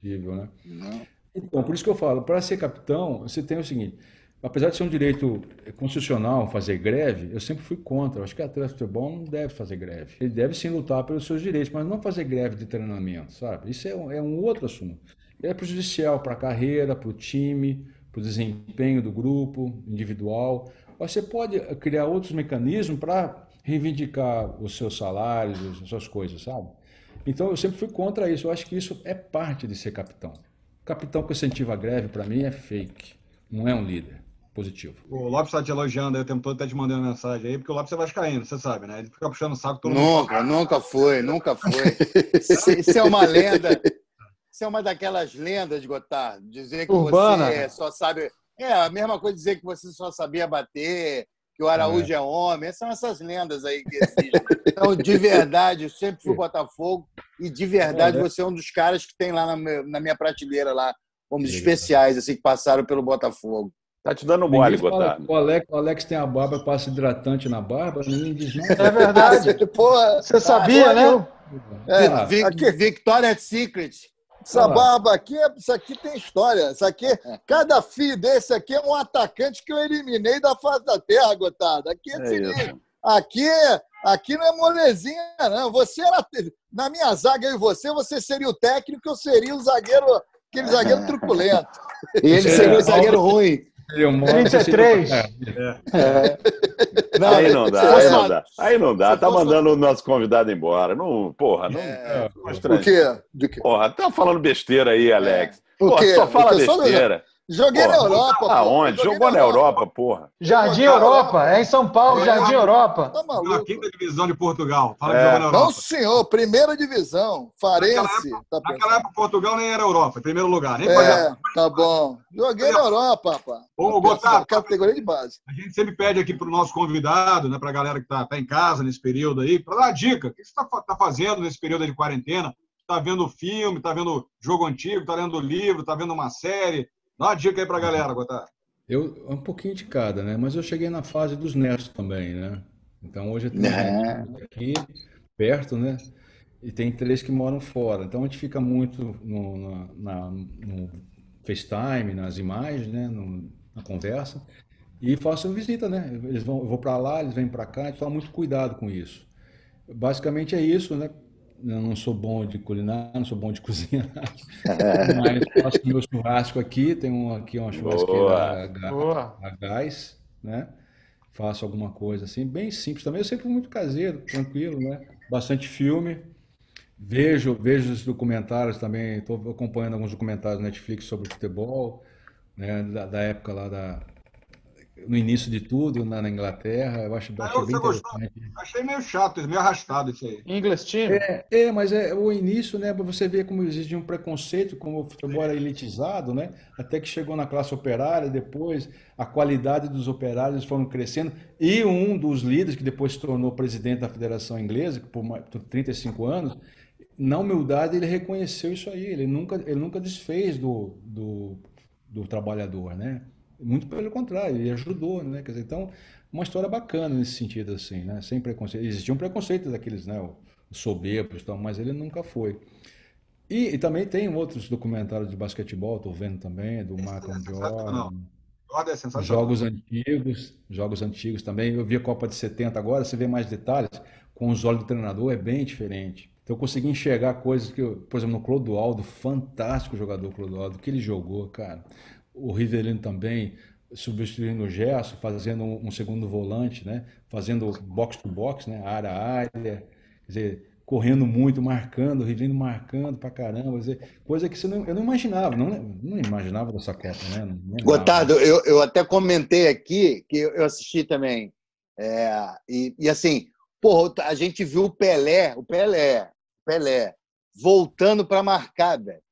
Possível, né? Não. Então, por isso que eu falo, para ser capitão, você tem o seguinte, apesar de ser um direito constitucional fazer greve, eu sempre fui contra. Eu acho que atleta de futebol não deve fazer greve. Ele deve sim lutar pelos seus direitos, mas não fazer greve de treinamento, sabe? Isso é um, é um outro assunto. É prejudicial para a carreira, para o time, para o desempenho do grupo individual. Você pode criar outros mecanismos para reivindicar os seus salários, as suas coisas, sabe? Então eu sempre fui contra isso. Eu acho que isso é parte de ser capitão. Capitão que incentiva a greve, para mim, é fake. Não é um líder positivo. O Lopes está te elogiando aí o tempo todo, tá te mandando mensagem aí, porque o Lopes é vascaíno, você sabe, né? Ele fica puxando o saco todo Nunca, mundo. nunca foi, nunca foi. Isso é uma lenda. Isso é uma daquelas lendas, Gotard. Dizer que Urbana. você só sabe. É a mesma coisa dizer que você só sabia bater, que o Araújo é, homem. São essas lendas aí que existem. Então, de verdade, eu sempre fui Botafogo e de verdade É, né? você é um dos caras que tem lá na, meu- na minha prateleira lá, como os especiais, assim, que passaram pelo Botafogo. Tá te dando mole, Gotardo. o Alex, o Alex tem a barba, passa hidratante na barba, ninguém diz nada. É verdade. Porra, Você sabia, né? É, Ah, Vic- aqui- Victoria's Secret. Essa barba aqui, é- isso aqui tem história. Isso aqui, cada fio desse aqui é um atacante que eu eliminei da face da terra, Gotardo. Aqui é, É. Aqui, é- aqui não é molezinha, não. Você era. Na minha zaga, eu e você, você seria o técnico, eu seria o zagueiro, aquele zagueiro truculento. E ele seria o zagueiro ruim. Eu moro- 33. É, Não, Aí não dá, aí não dá. Aí não dá. Tá mandando o nosso convidado embora. Não, porra, não. É. Constrange. O quê? Do quê? Porra, tá falando besteira aí, Alex. O Porra, quê? só fala besteira. Joguei Porra, na Europa. pô. Aonde? Joguei Jogou na Europa, porra. Jardim Europa. É em São Paulo, Jardim Europa. Tá Na maluco? quinta divisão de Portugal. Fala É. que jogou na Não, Europa. senhor. Primeira divisão. Farense. Tá Naquela época, Portugal nem era Europa, em primeiro lugar. Nem É, tá bom. Joguei na Europa, rapaz. Ô, Tá Gotardo, pensando, Categoria de base. A gente sempre pede aqui para o nosso convidado, né, para a galera que está tá em casa nesse período aí, para dar uma dica. O que você está tá fazendo nesse período aí de quarentena? Está vendo filme, está vendo jogo antigo, está lendo livro, está vendo uma série? Dá uma dica aí para a galera, Gotar. Eu, um pouquinho de cada, né? Mas eu cheguei na fase dos netos também, né? Então hoje eu tenho É. netos aqui perto, né? E tem três que moram fora. Então a gente fica muito no, na- na- no FaceTime, nas imagens, né? No- na conversa. E faço visita, né? Eles vão, eu vou para lá, eles vêm para cá, a gente toma muito cuidado com isso. Basicamente é isso, né? Eu não sou bom de culinária, não sou bom de cozinhar, mas faço meu churrasco aqui, tem um, aqui uma churrasqueira Boa. a gás, né? Faço alguma coisa assim, bem simples também. Eu sempre fui muito caseiro, tranquilo, né? Bastante filme. Vejo, vejo os documentários também. Estou acompanhando alguns documentários na Netflix sobre futebol, né? Da, da época lá da no início de tudo na, na Inglaterra. Eu acho, Ah, achei bem você gostou? interessante. Achei meio chato, meio arrastado isso aí. English Team. É, é, mas é o início, né? Para você ver como existe um preconceito, como o futebol era elitizado, né? Até que chegou na classe operária, depois a qualidade dos operários foram crescendo. E um dos líderes, que depois se tornou presidente da Federação Inglesa, que por mais- por 35 anos, na humildade ele reconheceu isso aí. Ele nunca, ele nunca desfez do, do, do trabalhador, né? Muito pelo contrário, ele ajudou, né? Quer dizer, então, uma história bacana nesse sentido, assim, né? Sem preconceito. Existia um preconceito daqueles, né? Os soberbos e tal, mas ele nunca foi. E, e também tem outros documentários de basquetebol, estou vendo também, do Malcolm sensacional. Jordan, Ordem é sensacional. jogos antigos, jogos antigos também. Eu vi a Copa de 70 agora, você vê mais detalhes, com os olhos do treinador é bem diferente. Então eu consegui enxergar coisas que, eu, por exemplo, no Clodoaldo, fantástico jogador Clodoaldo, que ele jogou, cara. O Rivelino também, substituindo o Gerson, fazendo um, segundo volante, né? Fazendo box to box, né? Área a área, quer dizer, correndo muito, marcando, o Rivelino marcando pra caramba, quer dizer, coisa que não, eu não imaginava, não, não imaginava dessa Copa, né? Gotardo, eu, eu até comentei aqui que eu assisti também. É, e, e assim, porra, a gente viu o Pelé, o Pelé, Pelé, voltando para marcar, velho.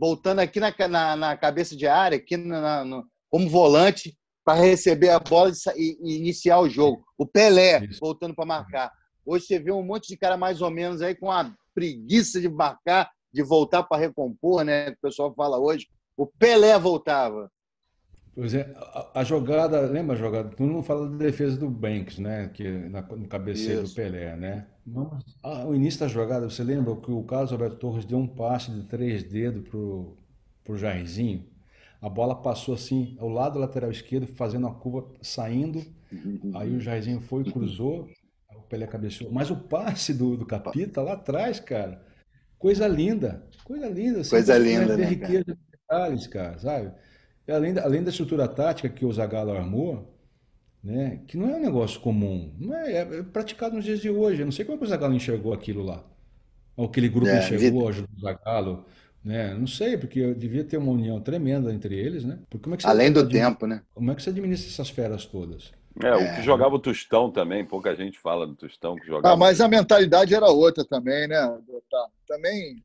Voltando aqui na, na, na cabeça de área, aqui na, no- como volante, para receber a bola e, e- iniciar o jogo. O Pelé Isso. voltando para marcar. Hoje você vê um monte de cara mais ou menos aí com a preguiça de marcar, de voltar para recompor, né? Que o pessoal fala hoje. O Pelé voltava. Pois é, a, a jogada, lembra a jogada? Tu não fala da defesa do Banks, né? Que na, no cabeceio do Isso. Pelé, né? Mas, ah, o início da jogada, você lembra que o Carlos Alberto Torres deu um passe de três dedos pro, pro Jairzinho? A bola passou assim, ao lado do lateral esquerdo, fazendo a curva, saindo. Aí o Jairzinho foi, cruzou, o Pelé cabeceou. Mas o passe do, do Capita lá atrás, cara, coisa linda. Coisa linda. assim, Coisa linda, tem né, riqueza de detalhes, cara, sabe? E além da, além da estrutura tática que o Zagallo armou, né, que não é um negócio comum, não é, é praticado nos dias de hoje. Eu não sei como é que o Zagallo enxergou aquilo lá. Aquele grupo É, ajudou o Zagallo, né? Não sei, porque devia ter uma união tremenda entre eles, né? Porque como é que você Além do tempo, né? Como é que você administra essas feras todas? É, o que jogava o Tostão também, pouca gente fala do Tostão que jogava. Ah, mas a mentalidade era outra também, né? Tá. Também,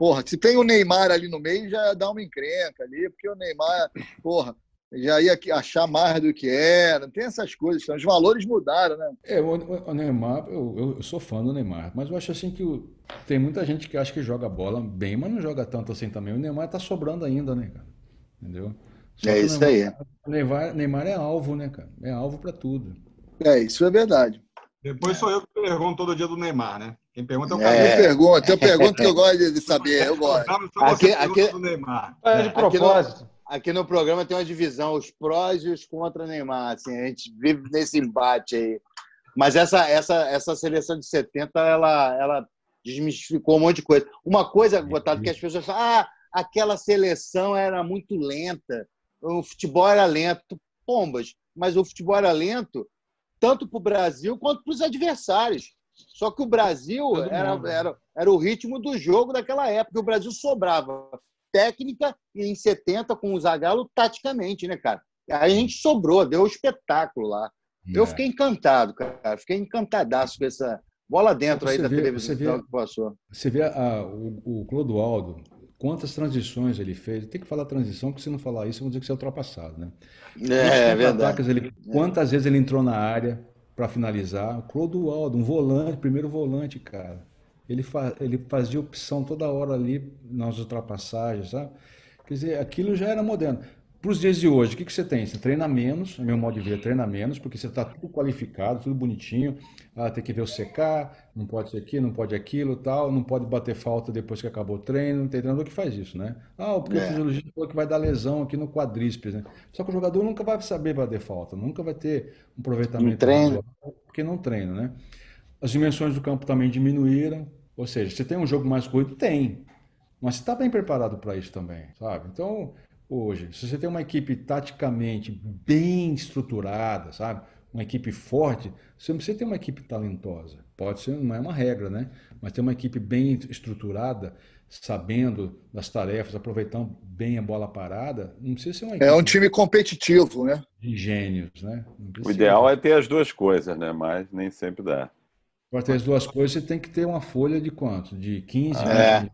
porra, se tem o Neymar ali no meio, já dá uma encrenca ali, porque o Neymar, porra, já ia achar mais do que era. Tem essas coisas, então, os valores mudaram, né? É, o, Neymar, eu, eu- sou fã do Neymar, mas eu acho assim que o- tem muita gente que acha que joga bola bem, mas não joga tanto assim também. O Neymar tá sobrando ainda, né, cara? Entendeu? Só É isso Neymar- aí. O Neymar, Neymar é alvo, né, cara? É alvo pra tudo. É, isso é verdade. Depois sou eu que pergunto todo dia do Neymar, né? Quem pergunta é o É. cara. Eu pergunto, eu pergunto que eu gosto de saber, eu gosto. Aqui- aqui- do Neymar. É de Aqui no- propósito. Aqui no programa tem uma divisão, os prós e os contra Neymar. Assim, a gente vive nesse embate aí. Mas essa, essa, essa seleção de 70, ela, ela desmistificou um monte de coisa. Uma coisa, Gotado, que as pessoas falam, ah, aquela seleção era muito lenta, o futebol era lento. Pombas, mas o futebol era lento tanto para o Brasil quanto para os adversários. Só que o Brasil era, mundo. era, era o ritmo do jogo daquela época. O Brasil sobrava técnica e em 70 com o Zagallo taticamente, né, cara? Aí a gente sobrou, deu um espetáculo lá. Eu É. fiquei encantado, cara. Fiquei encantadaço com essa bola dentro aí Você da vê- televisão você vê- que passou. Você vê a- o, o Clodoaldo, quantas transições ele fez. Tem que falar transição, porque se não falar isso, vão dizer que você é ultrapassado, né? É, contra-ataques verdade. ele- quantas vezes ele entrou na área para finalizar? O Clodoaldo, um volante, primeiro volante, cara. Ele, fa- ele fazia opção toda hora ali nas ultrapassagens, sabe? Quer dizer, aquilo já era moderno. Para os dias de hoje, o que, que você tem? Você treina menos, no meu modo de ver, treina menos, porque você está tudo qualificado, tudo bonitinho. Ah, tem que ver o CK, não pode ser aqui, não pode aquilo, tal, não pode bater falta depois que acabou o treino. Tem treinador que faz isso, né? Ah, porque o É. fisiologista falou que vai dar lesão aqui no quadríceps, né? Só que o jogador nunca vai saber bater falta, nunca vai ter um aproveitamento Não treina. porque não treina, né? As dimensões do campo também diminuíram, ou seja, você tem um jogo mais corrido? Tem. Mas você está bem preparado para isso também, sabe? Então, hoje, se você tem uma equipe taticamente bem estruturada, sabe? Uma equipe forte, você não precisa ter uma equipe talentosa. Pode ser, não é uma regra, né? Mas ter uma equipe bem estruturada, sabendo das tarefas, aproveitando bem a bola parada, não precisa ser uma É um equipe time competitivo, né? de gênios, né? O ideal é ter as duas coisas, né? Mas nem sempre dá. Para ter as duas coisas, você tem que ter uma folha de quanto? De 15, É. 20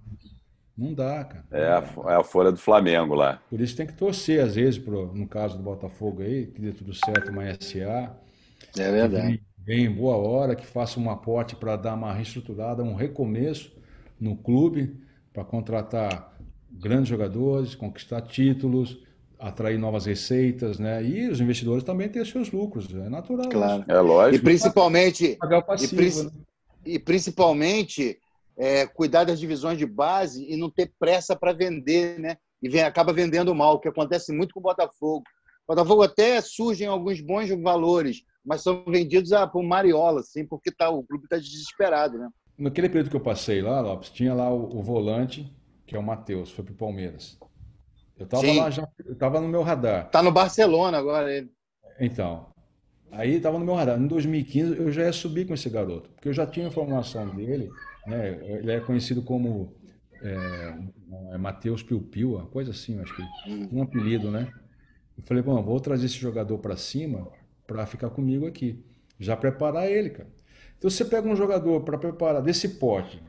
Não dá, cara. É a, é a folha do Flamengo lá. Por isso tem que torcer, às vezes, pro, no caso do Botafogo aí, que dê tudo certo, uma SA, É verdade. vem, vem em boa hora, que faça um aporte para dar uma reestruturada, um recomeço no clube, para contratar grandes jogadores, conquistar títulos, atrair novas receitas, né? E os investidores também têm seus lucros, é natural. Claro. isso. É E lógico. principalmente, Pagar o passivo, princi- né? e principalmente é, cuidar das divisões de base e não ter pressa para vender, né? E vem, acaba vendendo mal, o que acontece muito com o Botafogo. O Botafogo até surgem alguns bons valores, mas são vendidos a, por Mariola, assim, porque tá, o clube está desesperado, né? Naquele período que eu passei lá, Lopes, tinha lá o, o volante, que é o Matheus, foi pro Palmeiras. Eu estava lá já, eu estava no meu radar. Tá no Barcelona agora ele. Então, aí estava no meu radar. Em 2015 eu já ia subir com esse garoto, porque eu já tinha informação dele, né? Ele é conhecido como é, é Matheus Piu Piu, uma coisa assim, acho que um apelido, né? Eu falei, bom, eu vou trazer esse jogador para cima para ficar comigo aqui, já preparar ele, cara. Então você pega um jogador para preparar desse pote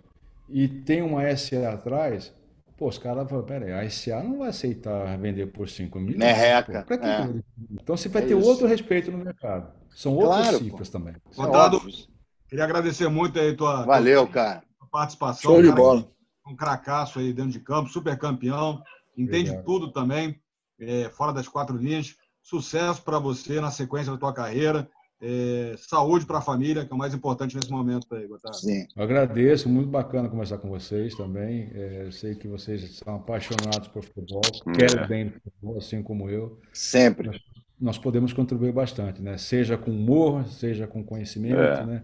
e tem uma SA atrás, pô, os caras falam, peraí, a SA não vai aceitar vender por 5 milhões. Merreca, pô. Pra que é. Então você vai É ter isso. outro respeito no mercado. São outras Claro, cifras também. Isso é Botado, óbvio. Queria agradecer muito aí tua, Valeu, tua cara. participação. Show de cara, bola. Um cracaço aí dentro de campo, super campeão, entende Obrigado. tudo também, é, fora das quatro linhas. Sucesso para você na sequência da tua carreira. É, saúde para a família, que é o mais importante nesse momento aí, Gotado. Sim. Eu agradeço, muito bacana conversar com vocês também. É, eu sei que vocês são apaixonados por futebol, querem É. bem no futebol, assim como eu. Sempre. Nós podemos contribuir bastante, né? Seja com humor, seja com conhecimento, É. né?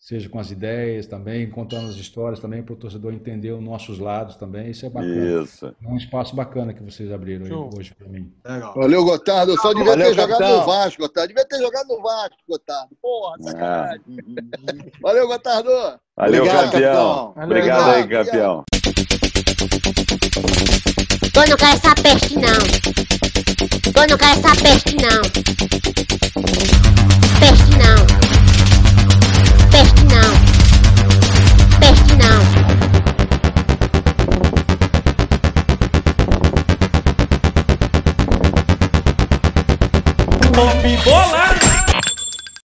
Seja com as ideias também, contando as histórias também, para o torcedor entender os nossos lados também. Isso é bacana. Isso. É um espaço bacana que vocês abriram Show. hoje para mim. Legal. Valeu, Gotardo. Eu só devia Valeu, ter jogado capitão. no Vasco, Gotardo. Devia ter jogado no Vasco, Gotardo. Porra, É. sacanagem. Valeu, Gotardo. Valeu, Obrigado, campeão. capitão. Obrigado aí, Obrigado. campeão. Eu não quero essa peste, não. Eu não quero essa peste, não. Peste, não. Peste, não. Peste, não. Vamos bolar!